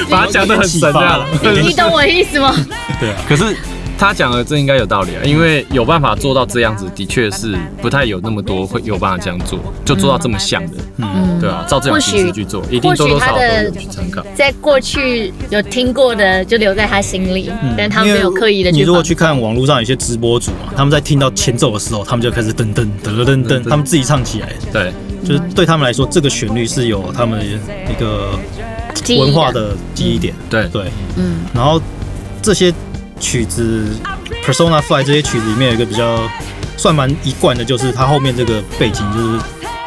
把他讲的很神啊，你懂我意思吗？对啊，可是。他讲的这应该有道理啊，因为有办法做到这样子，的确是不太有那么多会有办法这样做，就做到这么像的，嗯，对啊，照这种形式去做，一定多多少少都有去参考。在过去有听过的，就留在他心里，但他没有刻意的。你如果去看网络上有些直播主啊，他们在听到前奏的时候，他们就开始噔噔噔噔噔，他们自己唱起来。对，就是对他们来说，这个旋律是有他们一个文化的记忆点。对对，嗯，然后这些。曲子《Persona Five》这些曲子里面有一个比较算蛮一贯的，就是它后面这个背景就是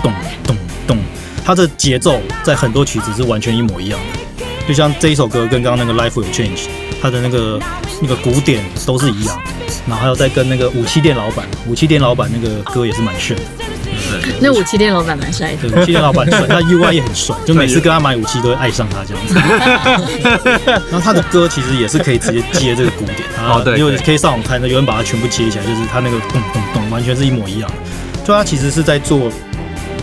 咚咚咚，它的节奏在很多曲子是完全一模一样的，就像这一首歌跟刚刚那个《Life Will Change》，它的那个那个鼓点都是一样，然后还有再跟那个武器店老板，武器店老板那个歌也是蛮炫的。那武器店老板蛮帅的，武器店老板帅，他 UI 也很帅，就每次跟他买武器都会爱上他这样子。然后他的歌其实也是可以直接接这个鼓点，哦对，因为可以上网看，那有人把它全部接起来，就是他那个咚咚咚，完全是一模一样。就他其实是在做，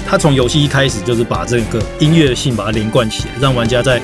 他从游戏一开始就是把这个音乐性把它连贯起来，让玩家在。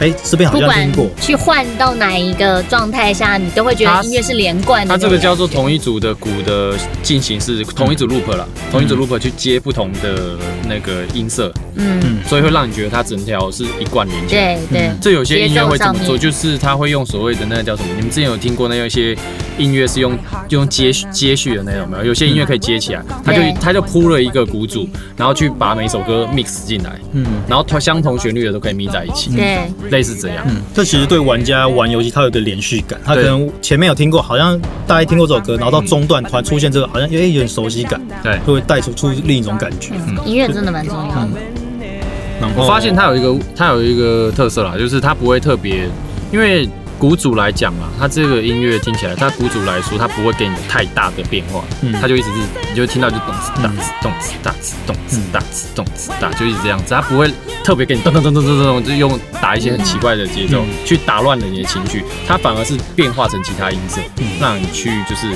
哎，这边好像听过。去换到哪一个状态下，你都会觉得音乐是连贯的。它这个叫做同一组的鼓的进行是同一组 loop 了，同一组 loop 去接不同的那个音色，嗯，所以会让你觉得它整条是一贯连接。对对，这有些音乐会怎么做，就是它会用所谓的那个叫什么？你们之前有听过那有一些音乐是用用接接续的那种没有？有些音乐可以接起来，它就它就铺了一个鼓组，然后去把每首歌 mix 进来，嗯，然后同相同旋律的都可以 mix 在一起。对。类似这样，嗯，这其实对玩家玩游戏，它有个连续感，他可能前面有听过，好像大家听过这首歌，然后到中段突然出现这个，好像有点熟悉感，对，会带出出另一种感觉。嗯，音乐真的蛮重要的。我发现它有一个，它有一个特色啦，就是它不会特别，因为。鼓组来讲啊，它这个音乐听起来，它鼓组来说，它不会给你太大的变化，嗯，它就一直是，你就听到就咚子大子咚子大子咚子大子咚子大，就一直这样子，它不会特别给你咚咚咚咚咚咚，就用打一些很奇怪的节奏去打乱了你的情绪，它反而是变化成其他音色，让你去就是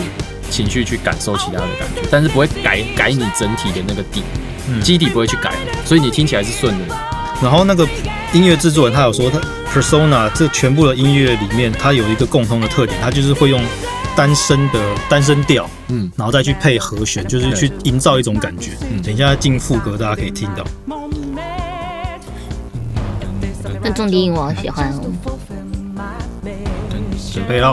情绪去感受其他的感觉，但是不会改改你整体的那个底，基底不会去改，所以你听起来是顺的。然后那个音乐制作人他有说他。Persona 这全部的音乐里面，它有一个共通的特点，它就是会用单声的单声调，嗯，然后再去配和弦，就是去营造一种感觉。嗯，等一下进副歌，大家可以听到。那重低音我喜欢哦。准备了。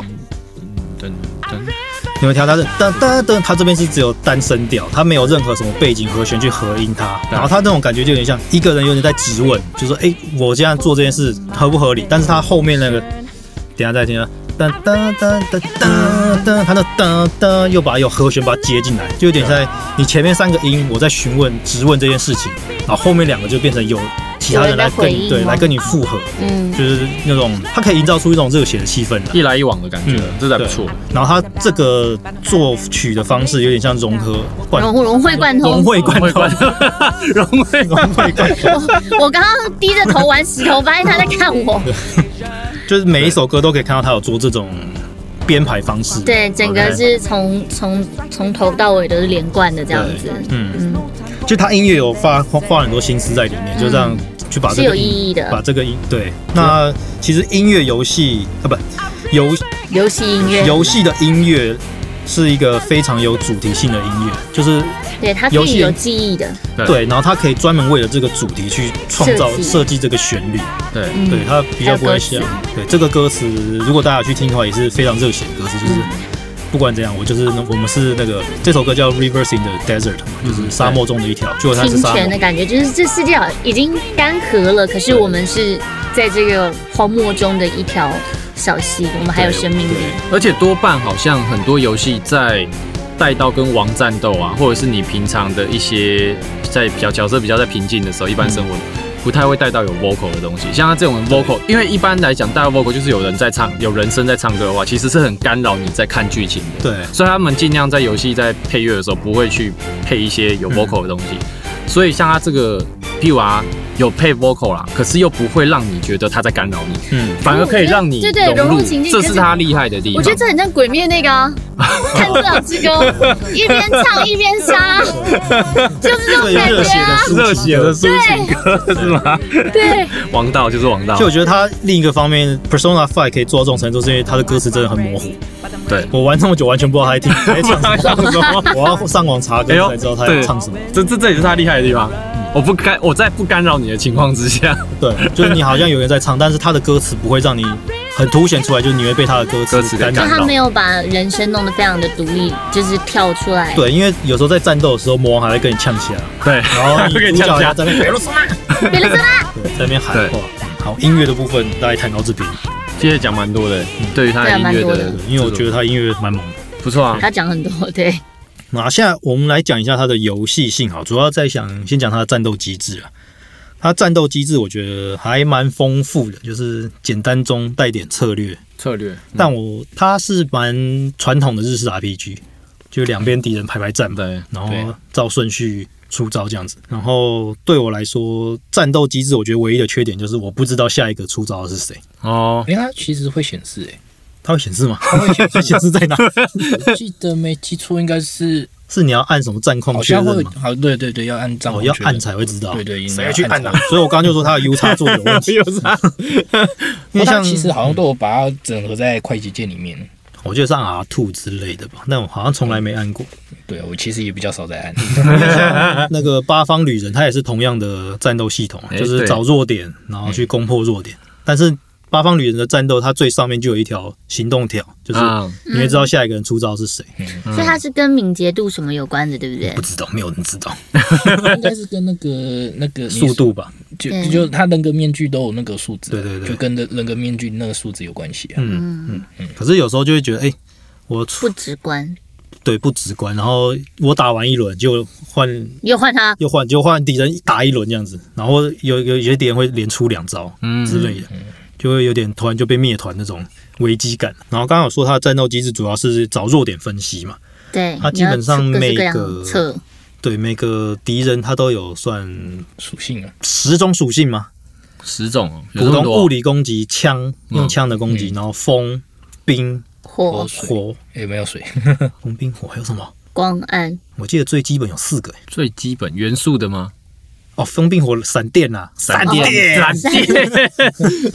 你们调它是噔噔噔，它这边是只有单声调，它没有任何什么背景和弦去合音它。然后它那种感觉就有点像一个人有点在质问，就说：“哎，我这样做这件事合不合理？”但是它后面那个，等下再听啊，噔噔噔噔噔噔，它的噔噔又把有和弦把它接进来，就有点在你前面三个音我在询问质问这件事情，然后后面两个就变成有。其他人来跟你对来跟你复合，嗯，就是那种他可以营造出一种热血的气氛，一来一往的感觉，这还不错。然后他这个作曲的方式有点像融合融融会贯通，融会贯通，融会 融会贯通。我我刚刚低着头玩石头，发现他在看我。就是每一首歌都可以看到他有做这种编排方式，对，整个是从从从头到尾都是连贯的这样子，嗯嗯。就他音乐有花花很多心思在里面，就这样。去把这个有意义的，把这个音对。那其实音乐游戏啊，不游游戏。音乐，游戏的音乐是一个非常有主题性的音乐，就是对它游戏有记忆的，对。然后它可以专门为了这个主题去创造设计这个旋律，对。对，它比较不会像对这个歌词，如果大家去听的话，也是非常热血的歌词，就是。不管怎样，我就是我们是那个这首歌叫《Reversing the Desert》嘛，就是沙漠中的一条，就它是沙漠的感觉，就是这世界已经干涸了，可是我们是在这个荒漠中的一条小溪，我们还有生命力。而且多半好像很多游戏在带到跟王战斗啊，或者是你平常的一些在比较角色比较在平静的时候，一般生活。不太会带到有 vocal 的东西，像他这种 vocal，因为一般来讲带 vocal 就是有人在唱，有人声在唱歌的话，其实是很干扰你在看剧情的。对，所以他们尽量在游戏在配乐的时候不会去配一些有 vocal 的东西。所以像他这个，譬如啊，有配 vocal 啦，可是又不会让你觉得他在干扰你，嗯，反而可以让你对对融入情境，这是他厉害的地方。我觉得这很像鬼灭那个 看这两之歌，一边唱一边杀，就是这种感觉啊，热血的抒情歌是吗？对，王道就是王道。就我觉得他另一个方面，Persona Five 可以做到这种程度，是因为他的歌词真的很模糊。对我玩这么久，完全不知道他在听在唱什么，我要上网查歌才知道他在唱什么。这这这也是他厉害的地方。我不干，我在不干扰你的情况之下，对，就是你好像有人在唱，但是他的歌词不会让你很凸显出来，就是你会被他的歌词干扰。就他没有把人声弄得非常的独立，就是跳出来。对，因为有时候在战斗的时候，魔王还会跟你呛起来。对，然后 跟你呛起来，在那边，别了什么？别了什么？对，在那边喊话。好，音乐的部分大概谈到这边，其实讲蛮多的，对于他的音乐的，因为我觉得他音乐蛮猛的，不错啊。他讲很多，对。那现在我们来讲一下它的游戏性，好，主要在想先讲它的战斗机制啊。它战斗机制我觉得还蛮丰富的，就是简单中带点策略。策略，但我它是蛮传统的日式 RPG，就两边敌人排排站，对，然后照顺序出招这样子。然后对我来说，战斗机制我觉得唯一的缺点就是我不知道下一个出招的是谁。哦，哎，它其实会显示，哎，它会显示吗？它会显示在哪？记得没记错，应该是。是你要按什么战况确认吗？好，对对对，要按战况，要按才会知道。对对，谁去按的？所以我刚刚就说它的 U 叉做有问题。U 叉，因为像其实好像都有把它整合在快捷键里面。我觉得 two 之类的吧，但我好像从来没按过。对我其实也比较少在按。那个八方旅人，它也是同样的战斗系统，就是找弱点，然后去攻破弱点，但是。八方旅人的战斗，它最上面就有一条行动条，就是你会知道下一个人出招是谁。所以它是跟敏捷度什么有关的，对不对？不知道，没有人知道。应该是跟那个那个 速度吧，就就他人格面具都有那个数字，对对对，就跟的人格面具那个数字有关系。嗯嗯嗯。可是有时候就会觉得，哎，我不直观。对，不直观。然后我打完一轮就换，又换他，又换就换敌人打一轮这样子。然后有有有些敌人会连出两招之类的。就会有点突然就被灭团那种危机感。然后刚刚有说他的战斗机制主要是找弱点分析嘛？对，他基本上每个测，对每个敌人他都有算属性啊，十种属性嘛，十种，普通物理攻击，枪用枪的攻击，然后风、冰、火、火也没有水？风、冰、火还有什么？光、暗。我记得最基本有四个，最基本元素的吗？哦，风冰火闪电呐，闪电，闪电，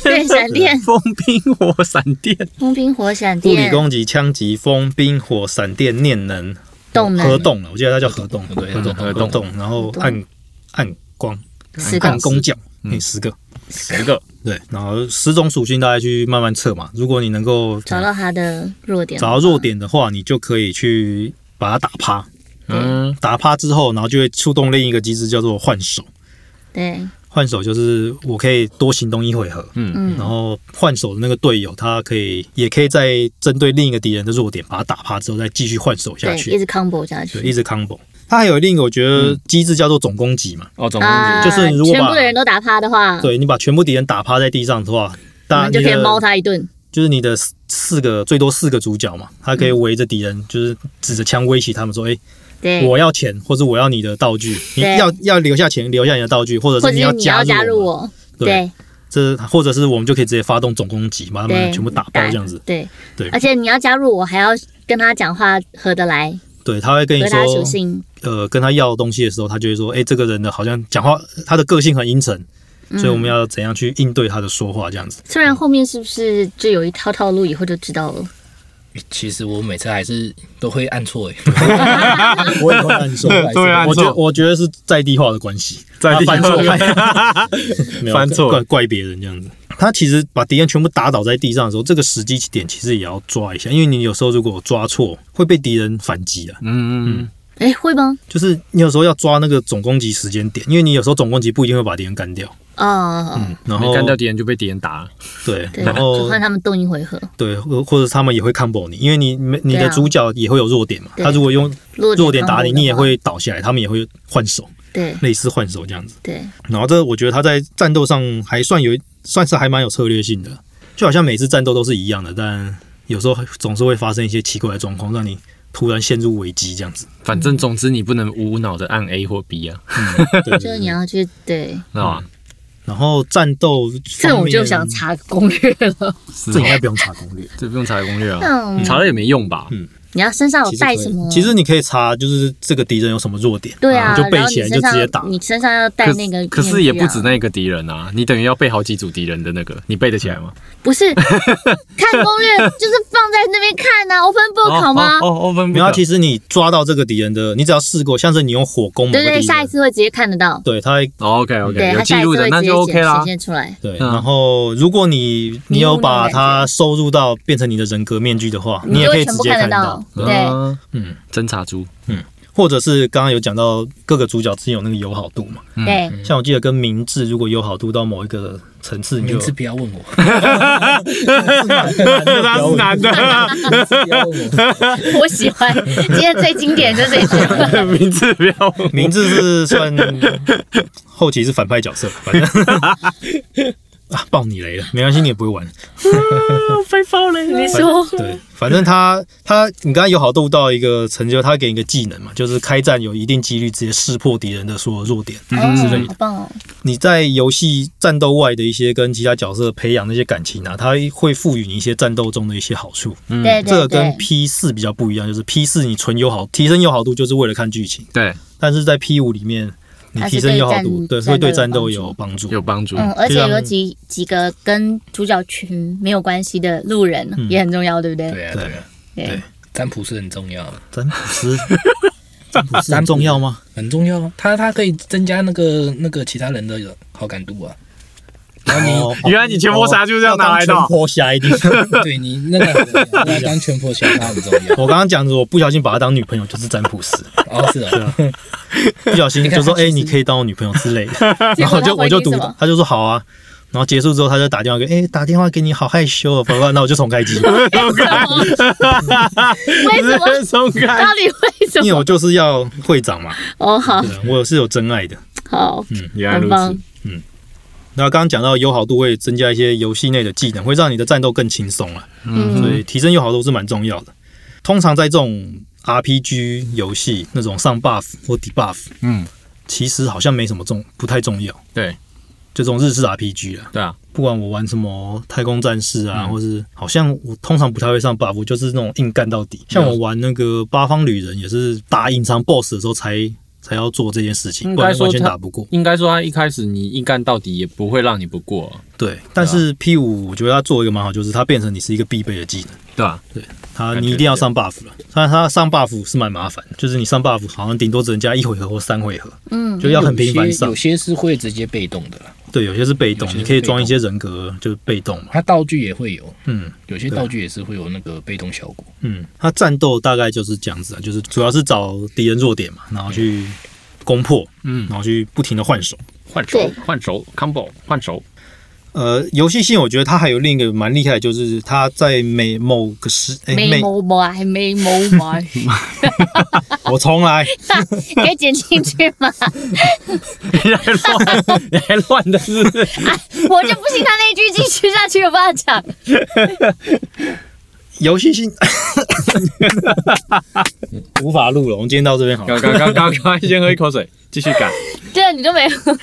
对，闪电，风冰火闪电，风冰火闪电，物理攻击，枪击，风冰火闪电，念能，动能，核动了，我记得它叫核动，对，核动，核动，然后暗暗光，暗攻角，你十个，十个，对，然后十种属性大家去慢慢测嘛，如果你能够找到它的弱点，找到弱点的话，你就可以去把它打趴。嗯，打趴之后，然后就会触动另一个机制，叫做换手。对，换手就是我可以多行动一回合。嗯嗯，然后换手的那个队友，他可以也可以在针对另一个敌人的弱点，把他打趴之后，再继续换手下去，一直 combo 下去，对，一直 combo。它还有另一个我觉得机制叫做总攻击嘛。哦，总攻击就是如果全部的人都打趴的话，对你把全部敌人打趴在地上的话，然就可以猫他一顿。就是你的四个最多四个主角嘛，他可以围着敌人，就是指着枪威胁他们说：“哎。”我要钱，或者我要你的道具，你要要留下钱，留下你的道具，或者是你要加入我。对，这或者是我们就可以直接发动总攻击，把他们全部打爆这样子。对对，而且你要加入我，还要跟他讲话合得来。对，他会跟你说，呃，跟他要东西的时候，他就会说，哎，这个人呢，好像讲话，他的个性很阴沉，所以我们要怎样去应对他的说话这样子。虽然后面是不是就有一套套路，以后就知道了。其实我每次还是都会按错哎，我也会按错，对啊，我觉我觉得是在地化的关系，在地犯错，翻 错。怪怪别人这样子。他其实把敌人全部打倒在地上的时候，这个时机点其实也要抓一下，因为你有时候如果抓错，会被敌人反击啊。嗯。嗯，哎，会吗？就是你有时候要抓那个总攻击时间点，因为你有时候总攻击不一定会把敌人干掉。啊，嗯，然后干掉敌人就被敌人打。了，对，然后看他们动一回合，对，或或者他们也会 combo 你，因为你没你的主角也会有弱点嘛，他如果用弱点打你，你也会倒下来，他们也会换手，对，类似换手这样子，对，然后这我觉得他在战斗上还算有，算是还蛮有策略性的，就好像每次战斗都是一样的，但有时候总是会发生一些奇怪的状况，让你突然陷入危机这样子。反正总之你不能无脑的按 A 或 B 啊，就是你要去对，啊。然后战斗，这我就想查攻略了。这应该不用查攻略，这不用查攻略啊，你查了也没用吧？嗯。你要身上有带什么？其实你可以查，就是这个敌人有什么弱点，对啊，你就背起来就直接打。你身上要带那个，可是也不止那个敌人啊，你等于要背好几组敌人的那个，你背得起来吗？不是，看攻略就是放在那边看啊，open book 好吗？哦，open book。然后其实你抓到这个敌人的，你只要试过，像是你用火攻，对对，下一次会直接看得到。对他，OK OK，有记录的那就 OK 啦。显现出来。对，然后如果你你有把它收入到变成你的人格面具的话，你也可以直接看到。对。嗯，侦查猪，嗯，或者是刚刚有讲到各个主角之间有那个友好度嘛？对，像我记得跟明智如果友好度到某一个层次，你就不要问我，他是男的，不要问我，我喜欢。今天最经典就这句，名字不要，名字是算 后期是反派角色，反正。啊！爆你雷了，没关系，你也不会玩。被爆雷，你说对，反正他他，你刚刚友好度到一个成就，他给你一个技能嘛，就是开战有一定几率直接识破敌人的所有弱点之类的。好棒哦！你在游戏战斗外的一些跟其他角色培养那些感情啊，他会赋予你一些战斗中的一些好处。嗯，这个跟 P 四比较不一样，就是 P 四你纯友好提升友好度就是为了看剧情。对，但是在 P 五里面。你提升友好度，对，会对战斗有帮助，有帮助。嗯，而且有几几个跟主角群没有关系的路人也很重要，对不对？对啊，对啊，对。占卜师很重要，占卜师，占卜师很重要吗？很重要啊，他他可以增加那个那个其他人的好感度啊。你原来你全破侠就是这样拿来的，全破侠一定 对你那个要当全破侠，他很重要。我刚刚讲的，我不小心把她当女朋友，就是占卜师。哦，是啊，不小心就说，哎，你可以当我女朋友之类的，然后就我就赌，他就说好啊。然后结束之后，他就打电话给，哎，打电话给你，好害羞哦，宝宝，那我就重开机。为什么重开？到底为什么？因为我就是要会长嘛。哦，好，我是有真爱的。好，嗯，原来如此，嗯。那刚刚讲到友好度会增加一些游戏内的技能，会让你的战斗更轻松啊。嗯，所以提升友好度是蛮重要的。通常在这种 RPG 游戏，那种上 buff 或 debuff，嗯，其实好像没什么重，不太重要。对，就这种日式 RPG 啊。对啊，不管我玩什么太空战士啊，或是好像我通常不太会上 buff，就是那种硬干到底。像我玩那个八方旅人，也是打隐藏 boss 的时候才。才要做这件事情，不然完全打不过。应该说他一开始你硬干到底也不会让你不过。对，但是 P 五我觉得他做一个蛮好，就是它变成你是一个必备的技能，对吧？对，他你一定要上 buff 了。但他上 buff 是蛮麻烦，就是你上 buff 好像顶多只能加一回合或三回合，嗯，就要很频繁上。有些是会直接被动的。对，有些是被动，你可以装一些人格，就是被动嘛。它道具也会有，嗯，有些道具也是会有那个被动效果。嗯，它战斗大概就是这样子啊，就是主要是找敌人弱点嘛，然后去攻破，嗯，然后去不停的换手，换手，换手，combo，换手。呃，游戏性我觉得它还有另一个蛮厉害，就是它在每某个时，每某某还没某某，我重来，可以剪进去吗？你还乱，你还乱的是？我就不信他那一句继续下去有办法讲。游戏性无法录了，我们今天到这边好。刚刚刚刚刚先喝一口水，继续改。对啊，你都没喝。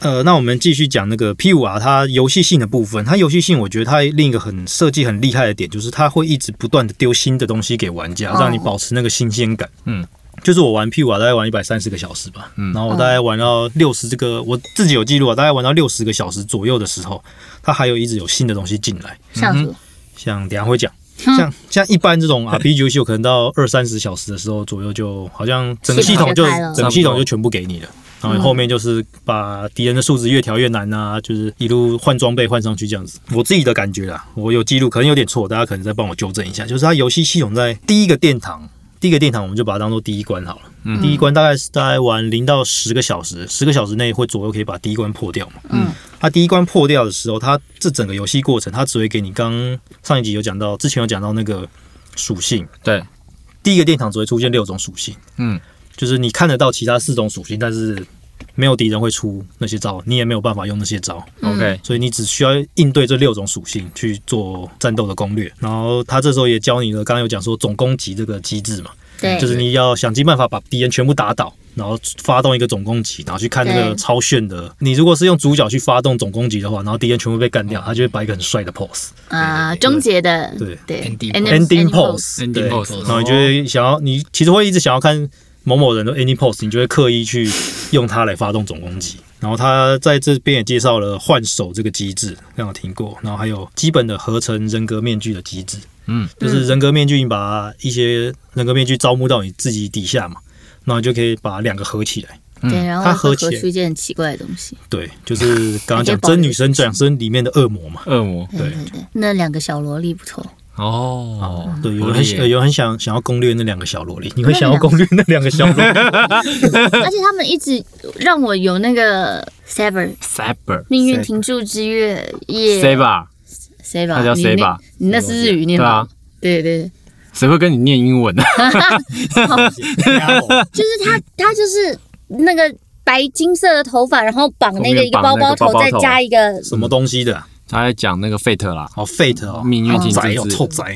呃，那我们继续讲那个 P 五啊，它游戏性的部分。它游戏性，我觉得它另一个很设计很厉害的点，就是它会一直不断的丢新的东西给玩家，让你保持那个新鲜感。嗯，就是我玩 P 五啊，大概玩一百三十个小时吧。嗯，然后我大概玩到六十这个，我自己有记录啊，大概玩到六十个小时左右的时候，它还有一直有新的东西进来。像像等下会讲，像像一般这种 RPG 游戏，可能到二三十小时的时候左右，就好像整个系统就整个系统就全部给你了。然后后面就是把敌人的数值越调越难啊，就是一路换装备换上去这样子。我自己的感觉啦，我有记录，可能有点错，大家可能再帮我纠正一下。就是它游戏系统在第一个殿堂，第一个殿堂我们就把它当做第一关好了。嗯。第一关大概是大概玩零到十个小时，十个小时内会左右可以把第一关破掉嘛。嗯。它第一关破掉的时候，它这整个游戏过程，它只会给你刚上一集有讲到，之前有讲到那个属性。对。第一个殿堂只会出现六种属性。嗯。就是你看得到其他四种属性，但是没有敌人会出那些招，你也没有办法用那些招。OK，所以你只需要应对这六种属性去做战斗的攻略。然后他这时候也教你了，刚刚有讲说总攻击这个机制嘛，对，就是你要想尽办法把敌人全部打倒，然后发动一个总攻击，然后去看那个超炫的。你如果是用主角去发动总攻击的话，然后敌人全部被干掉，他就会摆一个很帅的 pose 啊，终结的对。对。Ending pose，ending pose，然后你就会想要，你其实会一直想要看某某人的 ending pose，你就会刻意去用它来发动总攻击。然后他在这边也介绍了换手这个机制，刚刚听过。然后还有基本的合成人格面具的机制，嗯，就是人格面具，你把一些人格面具招募到你自己底下嘛。然后就可以把两个合起来，对，然后它合出一件很奇怪的东西。对，就是刚刚讲 真女神转身里面的恶魔嘛。恶魔，对对对。那两个小萝莉不错哦。对，有人有很想想要攻略那两个小萝莉，你会想要攻略那两个小萝莉？而且他们一直让我有那个 Saber，Saber，命运停住之月耶。谁吧？谁吧？他叫谁吧？你那是日语念吧？对对。谁会跟你念英文呢？就是他，他就是那个白金色的头发，然后绑那个一个包包头，再加一个什么东西的？他在讲那个 Fate 啦，哦 Fate 哦，命运金宅哦，臭宅，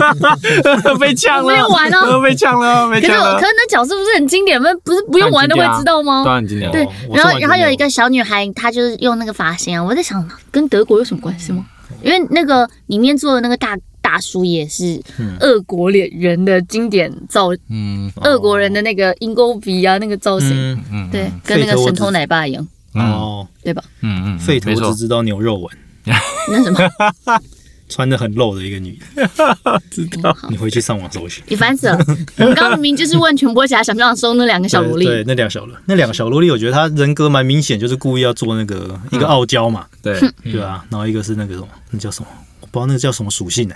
被呛了，不用玩哦，被呛了，被呛了。可是可是那角色不是很经典吗？不是不用玩都会知道吗？当然经典。对，然后然后有一个小女孩，她就是用那个发型啊，我在想，跟德国有什么关系吗？因为那个里面做的那个大。大叔也是俄国脸人的经典造，嗯，俄国人的那个鹰钩鼻啊，那个造型，嗯，对，跟那个神偷奶爸一样，哦，对吧？嗯嗯，费头只知道牛肉纹，那什么，穿的很露的一个女。的，知道？你回去上网搜寻，你烦死了！我们刚明明就是问全波侠想不想收那两个小萝莉，对，那两小萝，那两个小萝莉，我觉得她人格蛮明显，就是故意要做那个一个傲娇嘛，对，对吧？然后一个是那个什么，那叫什么？我不知道那个叫什么属性呢？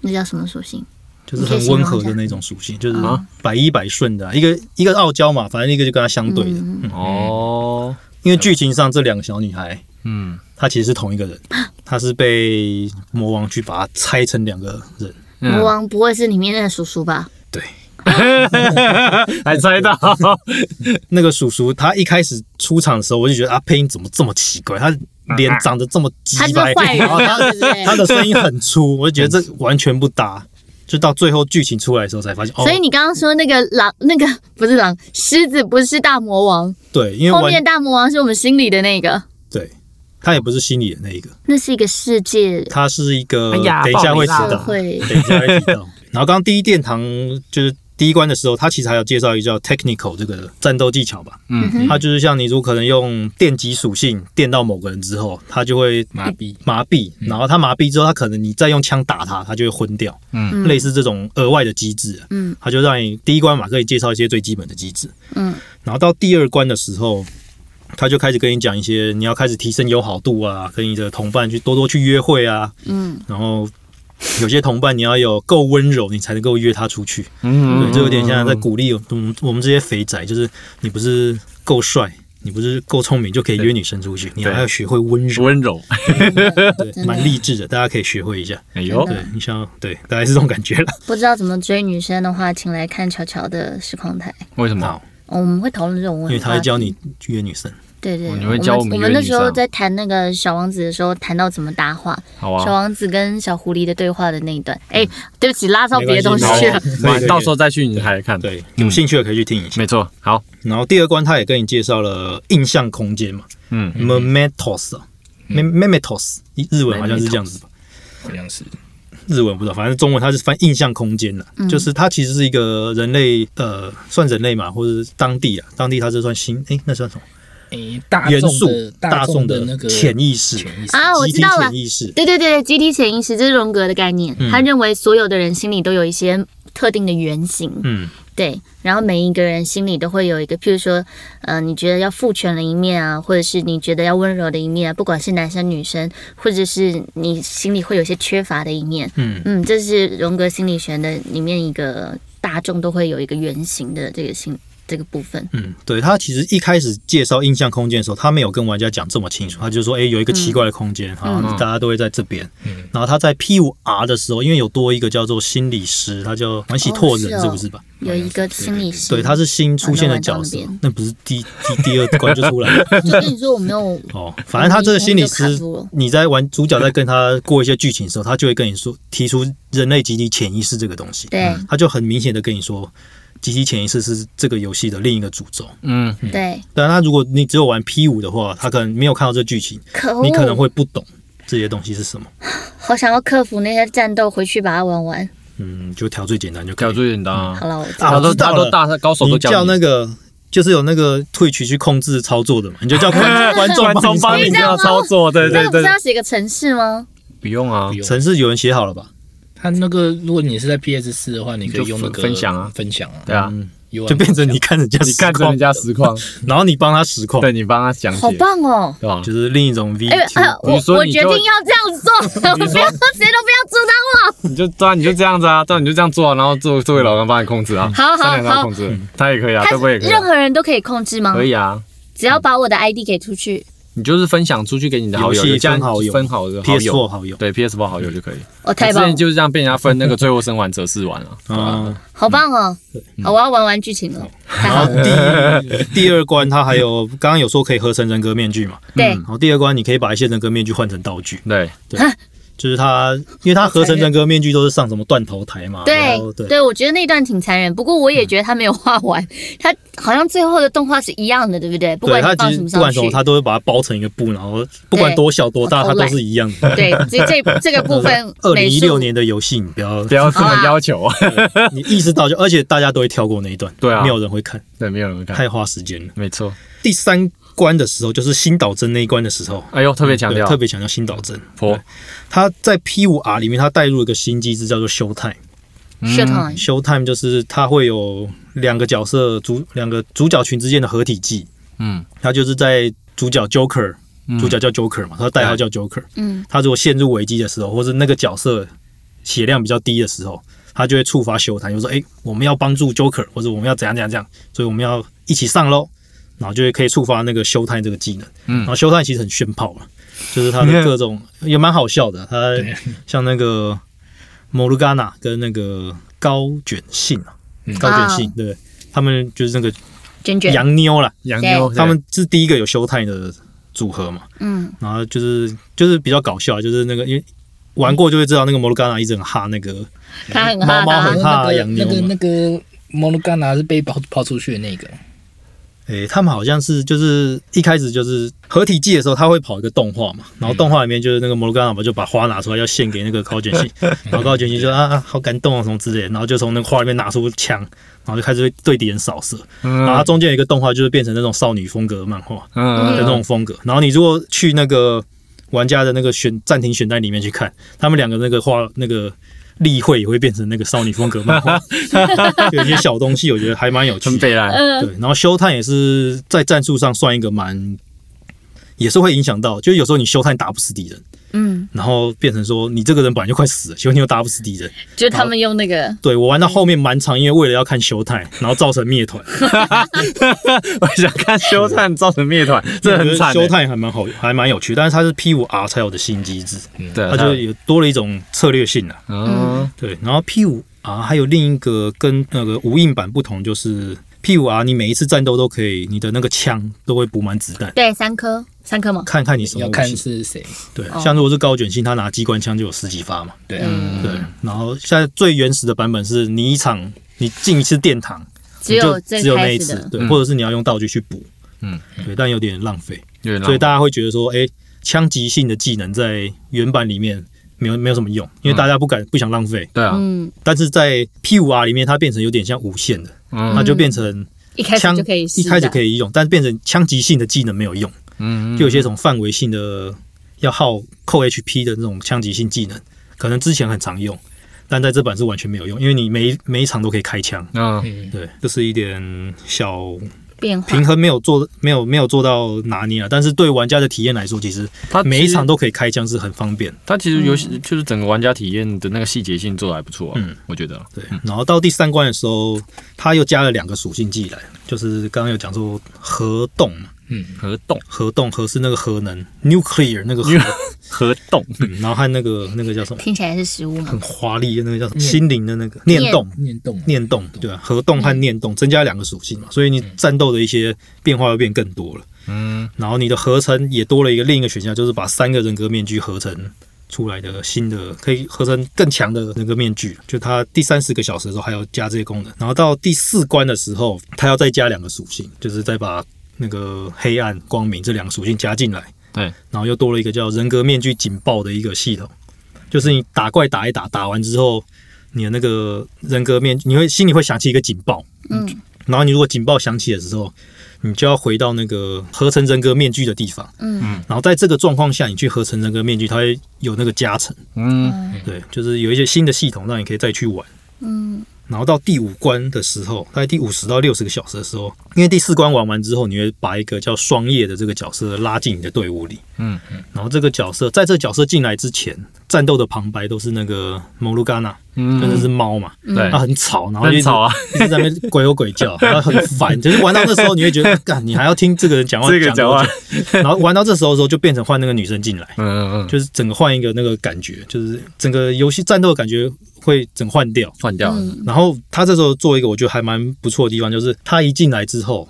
那叫什么属性？就是很温和的那种属性，就是百依百顺的一个一个傲娇嘛，反正一个就跟她相对的。哦。因为剧情上这两个小女孩，嗯，她其实是同一个人，她是被魔王去把她拆成两个人。魔王不会是里面那个叔叔吧？对，还猜到 那个叔叔。他一开始出场的时候，我就觉得啊，配音怎么这么奇怪？他。脸长得这么鸡掰，然后他他的声音很粗，我就觉得这完全不搭。就到最后剧情出来的时候才发现。所以你刚刚说那个狼，那个 不是狼，狮子不是大魔王。对，因为后面大魔王是我们心里的那个。对，他也不是心里的那一个。那是一个世界。他是一个，等一下会知道，会等一下会知道。然后刚刚第一殿堂就是。第一关的时候，他其实还有介绍一个叫 technical 这个战斗技巧吧。嗯，他就是像你如果可能用电击属性电到某个人之后，他就会麻痹麻痹，然后他麻痹之后，他可能你再用枪打他，他就会昏掉。嗯，类似这种额外的机制。嗯，他就让你第一关嘛可以介绍一些最基本的机制。嗯，然后到第二关的时候，他就开始跟你讲一些你要开始提升友好度啊，跟你的同伴去多多去约会啊。嗯，然后。有些同伴你要有够温柔，你才能够约他出去。嗯，对，就有点像在鼓励我们我们这些肥仔，就是你不是够帅，你不是够聪明就可以约女生出去，你还要学会温柔。温柔，对，蛮励志的，大家可以学会一下。哎呦，对你像对，大概是这种感觉了。不知道怎么追女生的话，请来看乔乔的实况台。为什么？我们会讨论这种问题，因为他会教你约女生。对对，你会教我们。我们那时候在谈那个小王子的时候，谈到怎么搭话。好啊。小王子跟小狐狸的对话的那一段，哎，对不起，拉到别的东西去了。到时候再去你台看。对，有兴趣的可以去听一下。没错。好，然后第二关他也跟你介绍了印象空间嘛。嗯。Memetos，Memetos，日文好像是这样子吧？好像是。日文不知道，反正中文它是翻印象空间的，就是它其实是一个人类，呃，算人类嘛，或者是当地啊，当地它是算新，哎，那算什么？诶，元素大众的那个潜意识啊，我知道了，潜意识，对对对，集体潜意识这是荣格的概念，他认为所有的人心里都有一些特定的原型，嗯，对，然后每一个人心里都会有一个，譬如说，呃，你觉得要父权的一面啊，或者是你觉得要温柔的一面啊，不管是男生女生，或者是你心里会有些缺乏的一面，嗯。嗯，这是荣格心理学的里面一个大众都会有一个原型的这个心。这个部分，嗯，对他其实一开始介绍印象空间的时候，他没有跟玩家讲这么清楚，他就说，哎，有一个奇怪的空间，啊，大家都会在这边。嗯，然后他在 P 五 R 的时候，因为有多一个叫做心理师，他叫王喜拓人，是不是吧？有一个心理师，对，他是新出现的角色，那不是第第第二关就出来了。就跟你说我没有 哦，反正他这个心理师，你在玩主角在跟他过一些剧情的时候，他就会跟你说，提出人类集体潜意识这个东西。对，他就很明显的跟你说。集体潜意识是这个游戏的另一个诅咒。嗯，对。但他如果你只有玩 P 五的话，他可能没有看到这剧情，你可能会不懂这些东西是什么。好想要克服那些战斗，回去把它玩完。嗯，就调最简单就调最简单啊。好了，他都他都大高手都叫那个。就是有那个退取去控制操作的嘛，你就叫 观观众帮你这样操作，对对对。那要写个程式吗？不用啊，程式有人写好了吧？他那个如果你是在 PS 四的话，你可以用那个分享啊，分享啊，对啊。就变成你看人家，你看人家实况，然后你帮他实况，对你帮他讲解，好棒哦，对吧？就是另一种 V。我我决定要这样做，不要 谁都不要阻挡我。你就对啊，你就这样子啊，对，你就这样做，啊然后作作为老公帮你控制啊，好好好，控制他也可以啊，他不可以？任何人都可以控制吗？可以啊，只要把我的 ID 给出去。你就是分享出去给你的好友，分好友，分好的好友，好友，对 PS4 好友就可以。哦，太棒！之前就是这样被人家分那个最后生还者试玩了，啊，好棒哦！好，我要玩完剧情了。然后第第二关，它还有刚刚有说可以合成人格面具嘛？对。然后第二关，你可以把一些人格面具换成道具。对对。就是他，因为他合成人格面具都是上什么断头台嘛。对对，我觉得那段挺残忍。不过我也觉得他没有画完，他好像最后的动画是一样的，对不对？不管他放什么不管什么，他都会把它包成一个布，然后不管多小多大，它都是一样的。对，这这这个部分，二零一六年的游戏，你不要不要这么要求 啊！你意识到就，而且大家都会跳过那一段，对啊，没有人会看，对，没有人会看，太花时间了。没错，第三。关的时候就是新岛真那一关的时候，哎呦，特别强调，特别强调新岛真。哦，他在 P 五 R 里面，他带入一个新机制，叫做 Show Time。Show Time Show Time 就是它会有两个角色主两个主角群之间的合体技。嗯，他就是在主角 Joker，主角叫 Joker 嘛，他代号叫 Joker。嗯，他如果陷入危机的时候，或者那个角色血量比较低的时候，他就会触发 Show Time，就说：“哎，我们要帮助 Joker，或者我们要怎样怎样怎样，所以我们要一起上喽。”然后就会可以触发那个修探这个技能，嗯，然后修探其实很炫炮了，就是他的各种也蛮好笑的，他像那个摩鲁嘎纳跟那个高卷信啊，高卷信，对，他们就是那个洋妞啦，洋妞，他们是第一个有修探的组合嘛，嗯，然后就是就是比较搞笑，就是那个因为玩过就会知道那个摩鲁加纳一直很哈那个，他很哈，猫猫很哈洋妞那个那个摩鲁加纳是被抛抛出去的那个。诶，他们好像是就是一开始就是合体技的时候，他会跑一个动画嘛，然后动画里面就是那个摩罗干嘛就把花拿出来要献给那个高卷信，然后高卷信就啊啊好感动啊什么之类，然后就从那个花里面拿出枪，然后就开始对敌人扫射，然后中间有一个动画就是变成那种少女风格漫画的那种风格，然后你如果去那个玩家的那个选暂停选单里面去看，他们两个那个画那个。例会也会变成那个少女风格漫画，有一些小东西，我觉得还蛮有趣的。对，然后修探也是在战术上算一个蛮，也是会影响到，就是有时候你修探打不死敌人。嗯，然后变成说你这个人本来就快死了，结果你又打不死敌人，就他们用那个，对我玩到后面蛮长，因为为了要看修太，然后造成灭团。我想看修太造成灭团，这很惨。修太还蛮好，还蛮有趣，但是它是 P 五 R 才有的新机制，对，它就有。多了一种策略性啊。嗯，对，然后 P 五 R 还有另一个跟那个无印版不同，就是 P 五 R 你每一次战斗都可以，你的那个枪都会补满子弹，对，三颗。三颗吗？看看你什么要看是谁。对，像如果是高卷性，他拿机关枪就有十几发嘛。对啊，对。然后现在最原始的版本是你一场你进一次殿堂，只有只有那一次，对，或者是你要用道具去补。嗯，对，但有点浪费。所以大家会觉得说，哎，枪击性的技能在原版里面没有没有什么用，因为大家不敢不想浪费。对啊。嗯。但是在 P 五 R 里面，它变成有点像无限的，那就变成一开始就可以一开始可以用，但是变成枪击性的技能没有用。嗯，就有些种范围性的要耗扣 HP 的那种枪击性技能，可能之前很常用，但在这版是完全没有用，因为你每每一场都可以开枪。嗯，对，这是一点小变化，平衡没有做，没有没有做到拿捏啊。但是对玩家的体验来说，其实它每一场都可以开枪是很方便。它其实游戏就是整个玩家体验的那个细节性做的还不错。嗯，我觉得对。然后到第三关的时候，它又加了两个属性技来，就是刚刚有讲说核动嘛。嗯，核动，核动，核是那个核能，nuclear 那个核 核动，然后和那个那个叫什么？听起来是食物吗？很华丽的那个叫什么？心灵的那个念动，念动，念动，对吧？核动和念动增加两个属性嘛，所以你战斗的一些变化会变更多了。嗯，然后你的合成也多了一个另一个选项，就是把三个人格面具合成出来的新的可以合成更强的那个面具，就它第三十个小时的时候还要加这些功能，然后到第四关的时候，它要再加两个属性，就是再把那个黑暗、光明这两个属性加进来。对，然后又多了一个叫人格面具警报的一个系统，就是你打怪打一打，打完之后，你的那个人格面，你会心里会响起一个警报，嗯，然后你如果警报响起的时候。你就要回到那个合成人格面具的地方，嗯，然后在这个状况下，你去合成人格面具，它会有那个加成，嗯，对，就是有一些新的系统让你可以再去玩，嗯。然后到第五关的时候，大概第五十到六十个小时的时候，因为第四关玩完之后，你会把一个叫双叶的这个角色拉进你的队伍里，嗯嗯。然后这个角色在这个角色进来之前，战斗的旁白都是那个蒙鲁嘎纳，真的是猫嘛，对，它很吵，然后很吵啊，一直在那边鬼吼鬼叫，然后很烦。就是玩到那时候，你会觉得，干，你还要听这个人讲话，这个讲话。然后玩到这时候的时候，就变成换那个女生进来，嗯嗯嗯，就是整个换一个那个感觉，就是整个游戏战斗的感觉。会整换掉，换掉。然后他这时候做一个我觉得还蛮不错的地方，就是他一进来之后，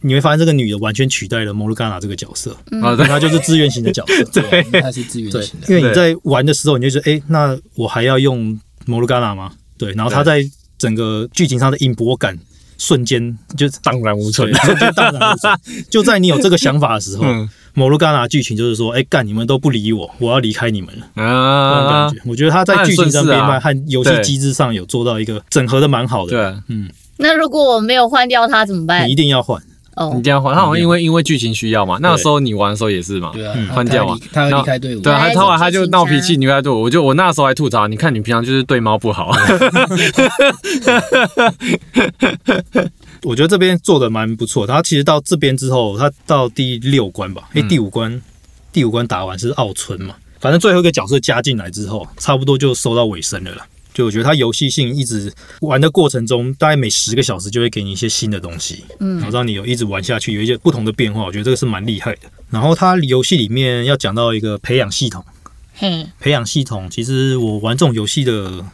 你会发现这个女的完全取代了摩鲁嘎娜这个角色，啊，她就是资源型的角色，对，她是资源型的。因为你在玩的时候，你就觉得，哎，那我还要用摩鲁嘎娜吗？对，然后他在整个剧情上的引博感瞬间就荡然无存，瞬间荡然无存。就在你有这个想法的时候。摩洛嘎拿剧情就是说，哎干，你们都不理我，我要离开你们了啊！那种感觉，我觉得他在剧情上编排和游戏机制上有做到一个整合的蛮好的。对，嗯。那如果我没有换掉他怎么办？你一定要换哦，一定要换。他好像因为因为剧情需要嘛，那时候你玩的时候也是嘛，对啊，换掉嘛，他要离开队伍，对啊，他后来他就闹脾气，离开队伍。我就我那时候还吐槽，你看你平常就是对猫不好。我觉得这边做的蛮不错。他其实到这边之后，他到第六关吧，哎，第五关。第五关打完是奥村嘛，反正最后一个角色加进来之后，差不多就收到尾声了啦。就我觉得它游戏性一直玩的过程中，大概每十个小时就会给你一些新的东西，嗯，然后让你有一直玩下去，有一些不同的变化。我觉得这个是蛮厉害的。然后它游戏里面要讲到一个培养系统，嘿，培养系统其实我玩这种游戏的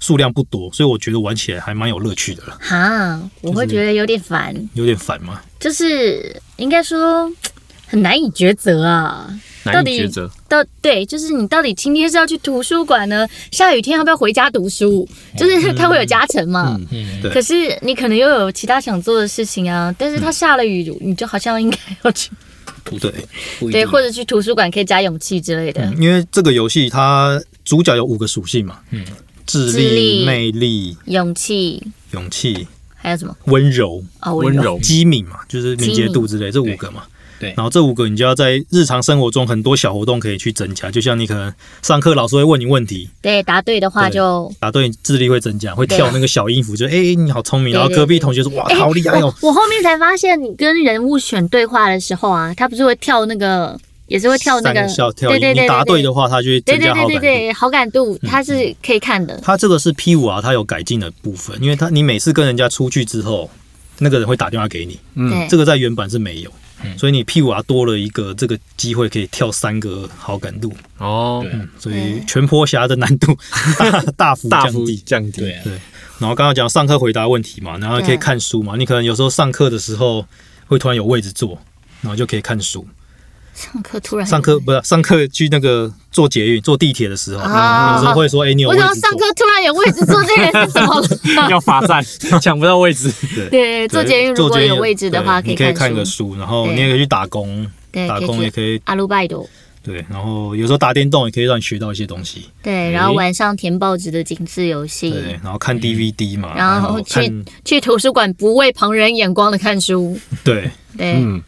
数量不多，所以我觉得玩起来还蛮有乐趣的了。哈，我会觉得有点烦，有点烦吗？就是应该说。很难以抉择啊！难以抉择。到对，就是你到底今天是要去图书馆呢？下雨天要不要回家读书？就是 它会有加成嘛？嗯，对。可是你可能又有其他想做的事情啊。但是它下了雨，你就好像应该要去 不对 对，或者去图书馆可以加勇气之类的。因为这个游戏它主角有五个属性嘛，嗯，智力、魅力、勇气、勇气，还有什么？温柔啊，温柔、机敏嘛，就是敏捷度之类，这五个嘛。对，然后这五个你就要在日常生活中很多小活动可以去增加，就像你可能上课老师会问你问题，对，答对的话就答对，智力会增加，会跳那个小音符，就哎你好聪明，然后隔壁同学说哇好厉害哦。我后面才发现，你跟人物选对话的时候啊，他不是会跳那个，也是会跳那个，对对对，你答对的话，他就会增加好感。度，好感度他是可以看的。他这个是 P 五啊，他有改进的部分，因为他你每次跟人家出去之后，那个人会打电话给你，嗯，这个在原版是没有。所以你屁股啊多了一个这个机会，可以跳三个好感度哦。所以全坡侠的难度 大大幅降低降低。对对。然后刚刚讲上课回答问题嘛，然后可以看书嘛。你可能有时候上课的时候会突然有位置坐，然后就可以看书。上课突然上课不是上课去那个坐捷运坐地铁的时候，有时候会说：“哎，你有位置上课突然有位置坐，这个是什么？要罚站，抢不到位置。对，坐捷运如果有位置的话，可以看个书，然后你也可以去打工，打工也可以阿鲁拜多。对，然后有时候打电动也可以让你学到一些东西。对，然后晚上填报纸的警示游戏。对，然后看 DVD 嘛，然后去去图书馆不为旁人眼光的看书。对对，嗯，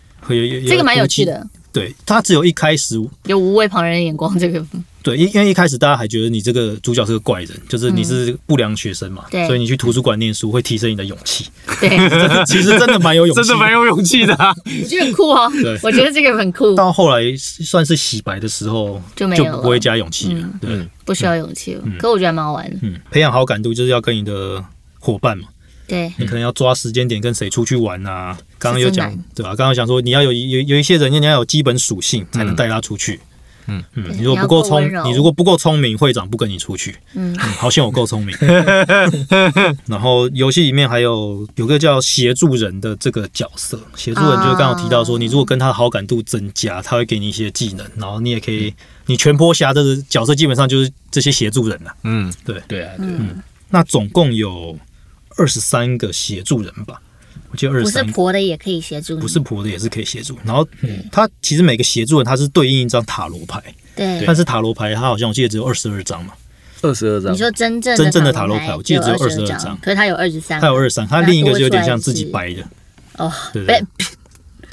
这个蛮有趣的。对他只有一开始有无畏旁人的眼光这个，对，因因为一开始大家还觉得你这个主角是个怪人，就是你是不良学生嘛，对，所以你去图书馆念书会提升你的勇气，对，其实真的蛮有勇气，真的蛮有勇气的，我觉得很酷哦，对，我觉得这个很酷。到后来算是洗白的时候，就没有不会加勇气了，对，不需要勇气了。可我觉得蛮好玩的，嗯，培养好感度就是要跟你的伙伴嘛。对你可能要抓时间点跟谁出去玩啊？刚刚有讲对吧？刚刚讲说你要有有有一些人，你要有基本属性才能带他出去。嗯嗯，你如果不够聪，你如果不够聪明，会长不跟你出去。嗯，好像我够聪明。然后游戏里面还有有个叫协助人的这个角色，协助人就是刚刚提到说，你如果跟他的好感度增加，他会给你一些技能，然后你也可以，你全坡侠的角色基本上就是这些协助人了。嗯，对对啊，嗯，那总共有二十三个协助人吧。我记得二十三不是婆的也可以协助，不是婆的也是可以协助。然后，他其实每个协助人他是对应一张塔罗牌，对。但是塔罗牌它好像我记得只有二十二张嘛，二十二张。你说真正真正的塔罗牌，我记得只有二十二张，可是他有二十三，他有二十三，他另一个就有点像自己掰的。哦，对对。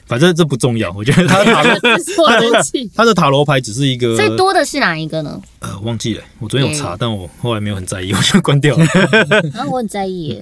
反正这不重要，我觉得他的塔罗，他的塔罗牌只是一个。最多的是哪一个呢？呃，忘记了，我昨天有查，但我后来没有很在意，我就关掉了。然后我很在意。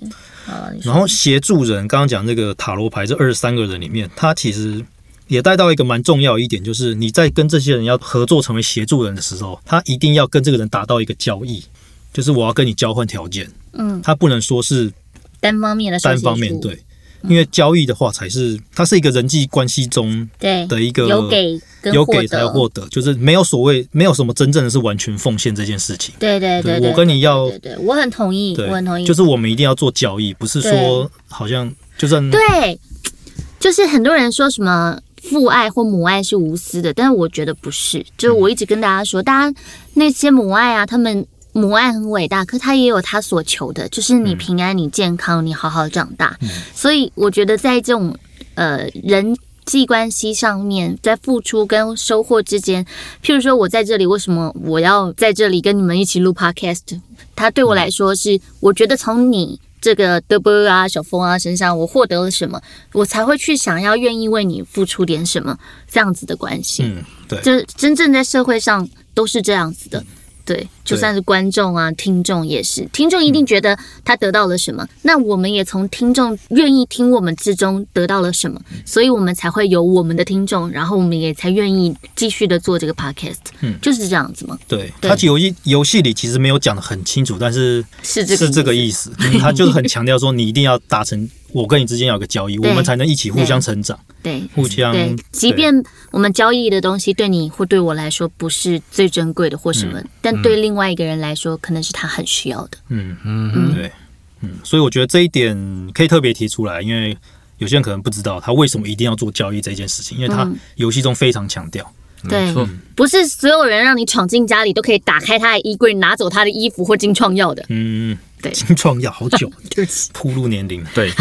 然后协助人刚刚讲这个塔罗牌这二十三个人里面，他其实也带到一个蛮重要一点，就是你在跟这些人要合作成为协助人的时候，他一定要跟这个人达到一个交易，就是我要跟你交换条件。嗯，他不能说是单方面的，单方面对。因为交易的话，才是它是一个人际关系中的一个有给有给才有获得，就是没有所谓没有什么真正的是完全奉献这件事情。对对对，我跟你要，对我很同意，我很同意，就是我们一定要做交易，不是说好像就是对，就是很多人说什么父爱或母爱是无私的，但是我觉得不是，就是我一直跟大家说，大家那些母爱啊，他们。母爱很伟大，可他也有他所求的，就是你平安、你健康、你好好长大。所以我觉得在这种呃人际关系上面，在付出跟收获之间，譬如说我在这里，为什么我要在这里跟你们一起录 podcast？他对我来说是，我觉得从你这个德波啊、小峰啊身上，我获得了什么，我才会去想要愿意为你付出点什么，这样子的关系。嗯，对，就真正在社会上都是这样子的。对，就算是观众啊，听众也是，听众一定觉得他得到了什么，那我们也从听众愿意听我们之中得到了什么，所以我们才会有我们的听众，然后我们也才愿意继续的做这个 podcast，嗯，就是这样子嘛。对，他游戏游戏里其实没有讲的很清楚，但是是是这个意思，他就是很强调说你一定要达成。我跟你之间有个交易，我们才能一起互相成长。对，互相。对，即便我们交易的东西对你或对我来说不是最珍贵的或什么，但对另外一个人来说，可能是他很需要的。嗯嗯，对，嗯，所以我觉得这一点可以特别提出来，因为有些人可能不知道他为什么一定要做交易这件事情，因为他游戏中非常强调。对，不是所有人让你闯进家里都可以打开他的衣柜拿走他的衣服或金创药的。嗯。对金创药好久，对不起，铺路年龄，对，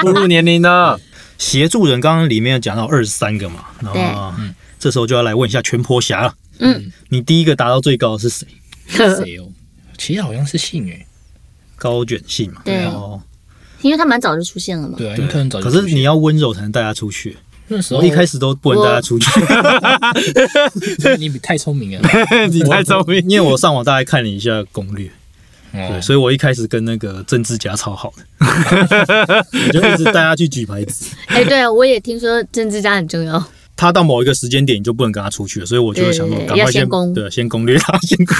铺路年龄的协助人，刚刚里面讲到二十三个嘛，然后这时候就要来问一下全坡侠了。嗯，你第一个达到最高的是谁？谁哦？其实好像是信诶，高卷信嘛。对哦，因为他蛮早就出现了嘛。对啊，可能早。可是你要温柔才能带他出去。那时候一开始都不能带他出去。你太聪明了，你太聪明。因为我上网大概看了一下攻略。对，所以我一开始跟那个政治家超好的，我就一直带他去举牌子。哎，对啊，我也听说政治家很重要。他到某一个时间点，你就不能跟他出去了，所以我就想说，赶快先攻，对，先攻略他，先攻，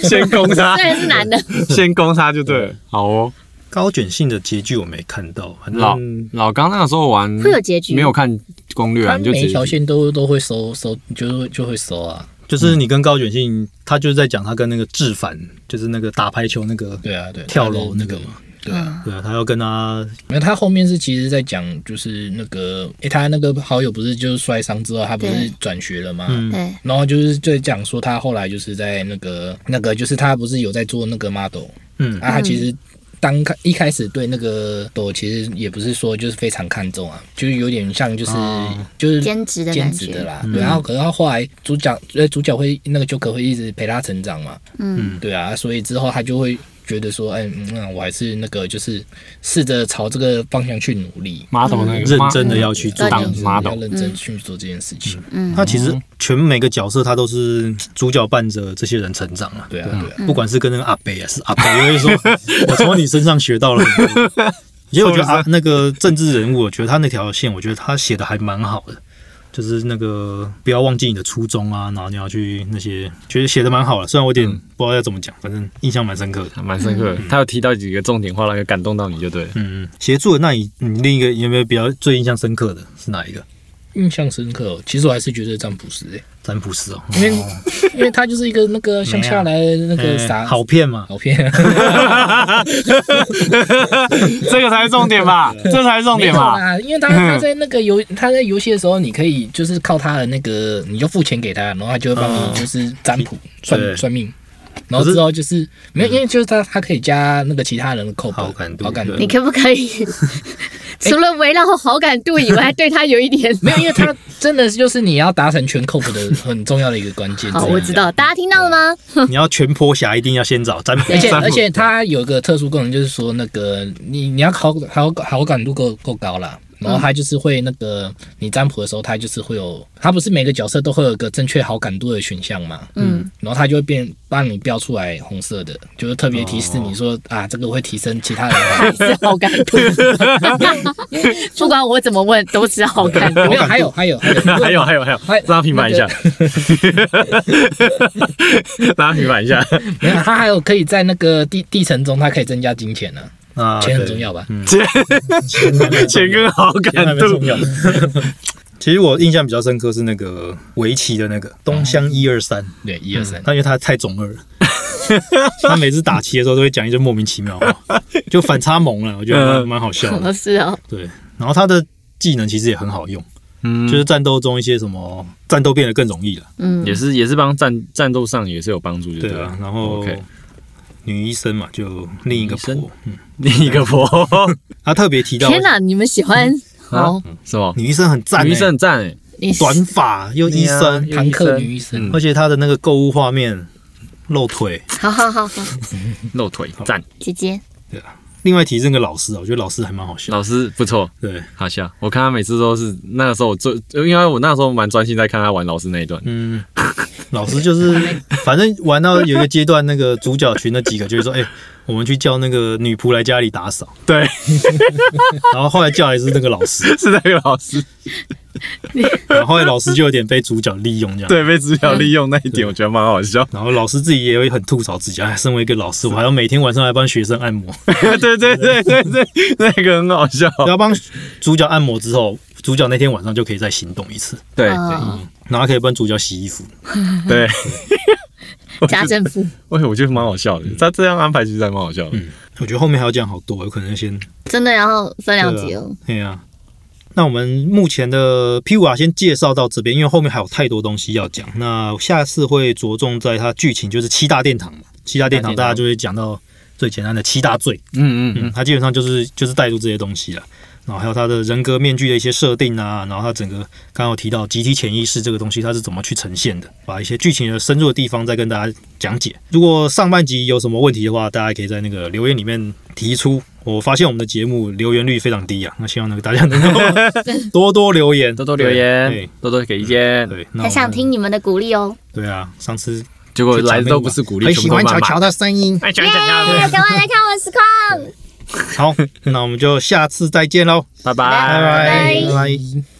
先攻他，虽然是男的，先攻他就对了。好哦，高卷性的结局我没看到，老老刚那个时候玩会有结局，没有看攻略啊，就每一条线都都会搜搜，就就会收啊。就是你跟高卷信，他就是在讲他跟那个志凡，就是那个打排球那个，对啊，对，跳楼那个嘛，对啊，对啊，他要跟他，因为他后面是其实在讲，就是那个，哎，他那个好友不是就是摔伤之后，他不是转学了吗？对，然后就是在讲说他后来就是在那个那个，就是他不是有在做那个 model，嗯，啊，他其实。刚开一开始对那个朵其实也不是说就是非常看重啊，就是有点像就是就是兼职的兼职的啦。然后可是他后来主角呃主角会那个 Joker 会一直陪他成长嘛，嗯，对啊，所以之后他就会。觉得说，哎，那我还是那个，就是试着朝这个方向去努力，马董那个认真的要去做，马董认真去做这件事情。嗯，他其实全每个角色他都是主角伴着这些人成长啊。对啊，对啊，不管是跟那个阿北啊，是阿北，因为说我从你身上学到了。其实我觉得 啊，那个政治人物，我觉得他那条线，我觉得他写的还蛮好的。就是那个不要忘记你的初衷啊，然后你要去那些，觉得写的蛮好的，虽然我有点不知道要怎么讲，反正印象蛮深刻的，蛮深刻。他有提到几个重点话，那个感动到你就对了。嗯嗯，协助的那你你另一个有没有比较最印象深刻的是哪一个？印象深刻，其实我还是觉得占卜师诶，占卜师哦，因为因为他就是一个那个乡下来的那个啥好骗嘛，好骗，这个才是重点吧，这才是重点吧，因为他他在那个游他在游戏的时候，你可以就是靠他的那个，你就付钱给他，然后他就会帮你就是占卜算算命。然后之后就是没有，因为就是他他可以加那个其他人的扣好感度，好感度。你可不可以 除了围绕好感度以外，对他有一点没有？因为他真的就是你要达成全扣的很重要的一个关键。好，我知道，大家听到了吗？你要全坡侠一定要先找占卜，而且而且他有个特殊功能，就是说那个你你要好好好感度够够高了。然后他就是会那个，你占卜的时候，他就是会有，他不是每个角色都会有一个正确好感度的选项嘛？嗯，然后他就会变帮你标出来红色的，就是特别提示你说啊，这个会提升其他人的 好感度。不管我怎么问，都是好感度。没有，还有还有还有 还有还有还有，拉平板一下，拉平板一下。没有，他还有可以在那个地地层中，它可以增加金钱呢。啊，钱很重要吧？钱 钱跟好感度。其实我印象比较深刻是那个围棋的那个东乡一二三，对一二三，但因为他太中二了，他每次打棋的时候都会讲一些莫名其妙话，就反差萌了，我觉得蛮好笑的。是啊，对，然后他的技能其实也很好用，嗯，就是战斗中一些什么战斗变得更容易了，嗯，也是也是帮战战斗上也是有帮助，对啊，然后。女医生嘛，就另一个婆，嗯，另一个婆，她特别提到，天哪，你们喜欢？哦，是吗？女医生很赞，女医生很赞哎，短发又医生，坦克女医生，而且她的那个购物画面露腿，好好好好，露腿赞，姐姐，对啊。另外提这个老师啊，我觉得老师还蛮好笑，老师不错，对，好笑。我看他每次都是那个时候，我最因为我那时候蛮专心在看他玩老师那一段，嗯。老师就是，反正玩到有一个阶段，那个主角群那几个就是说，哎，我们去叫那个女仆来家里打扫。对，然后后来叫还是那个老师，是那个老师。然后老师就有点被主角利用这样。对，被主角利用那一点，我觉得蛮好笑。然后老师自己也会很吐槽自己，哎，身为一个老师，我还要每天晚上来帮学生按摩。对对对对对，那个很好笑。要帮主角按摩之后。主角那天晚上就可以再行动一次，对对，然后可以帮主角洗衣服，对，家政妇，我我觉得蛮好笑的，他这样安排其实还蛮好笑的。嗯，我觉得后面还要讲好多，有可能先真的，然后分两集哦。对啊，那我们目前的 P 五啊，先介绍到这边，因为后面还有太多东西要讲。那下次会着重在它剧情，就是七大殿堂嘛，七大殿堂大家就会讲到最简单的七大罪。嗯嗯嗯，它基本上就是就是带入这些东西了。然后还有它的人格面具的一些设定啊，然后它整个刚刚有提到集体潜意识这个东西，它是怎么去呈现的？把一些剧情的深入的地方再跟大家讲解。如果上半集有什么问题的话，大家可以在那个留言里面提出。我发现我们的节目留言率非常低啊，那希望那个大家能够 多多留言，多多留言，多多给意见。对，很想听你们的鼓励哦。对啊，上次结果来的都不是鼓励，很喜欢乔乔的声音，耶！赶快来看我实况。好，那我们就下次再见喽，拜拜拜拜拜。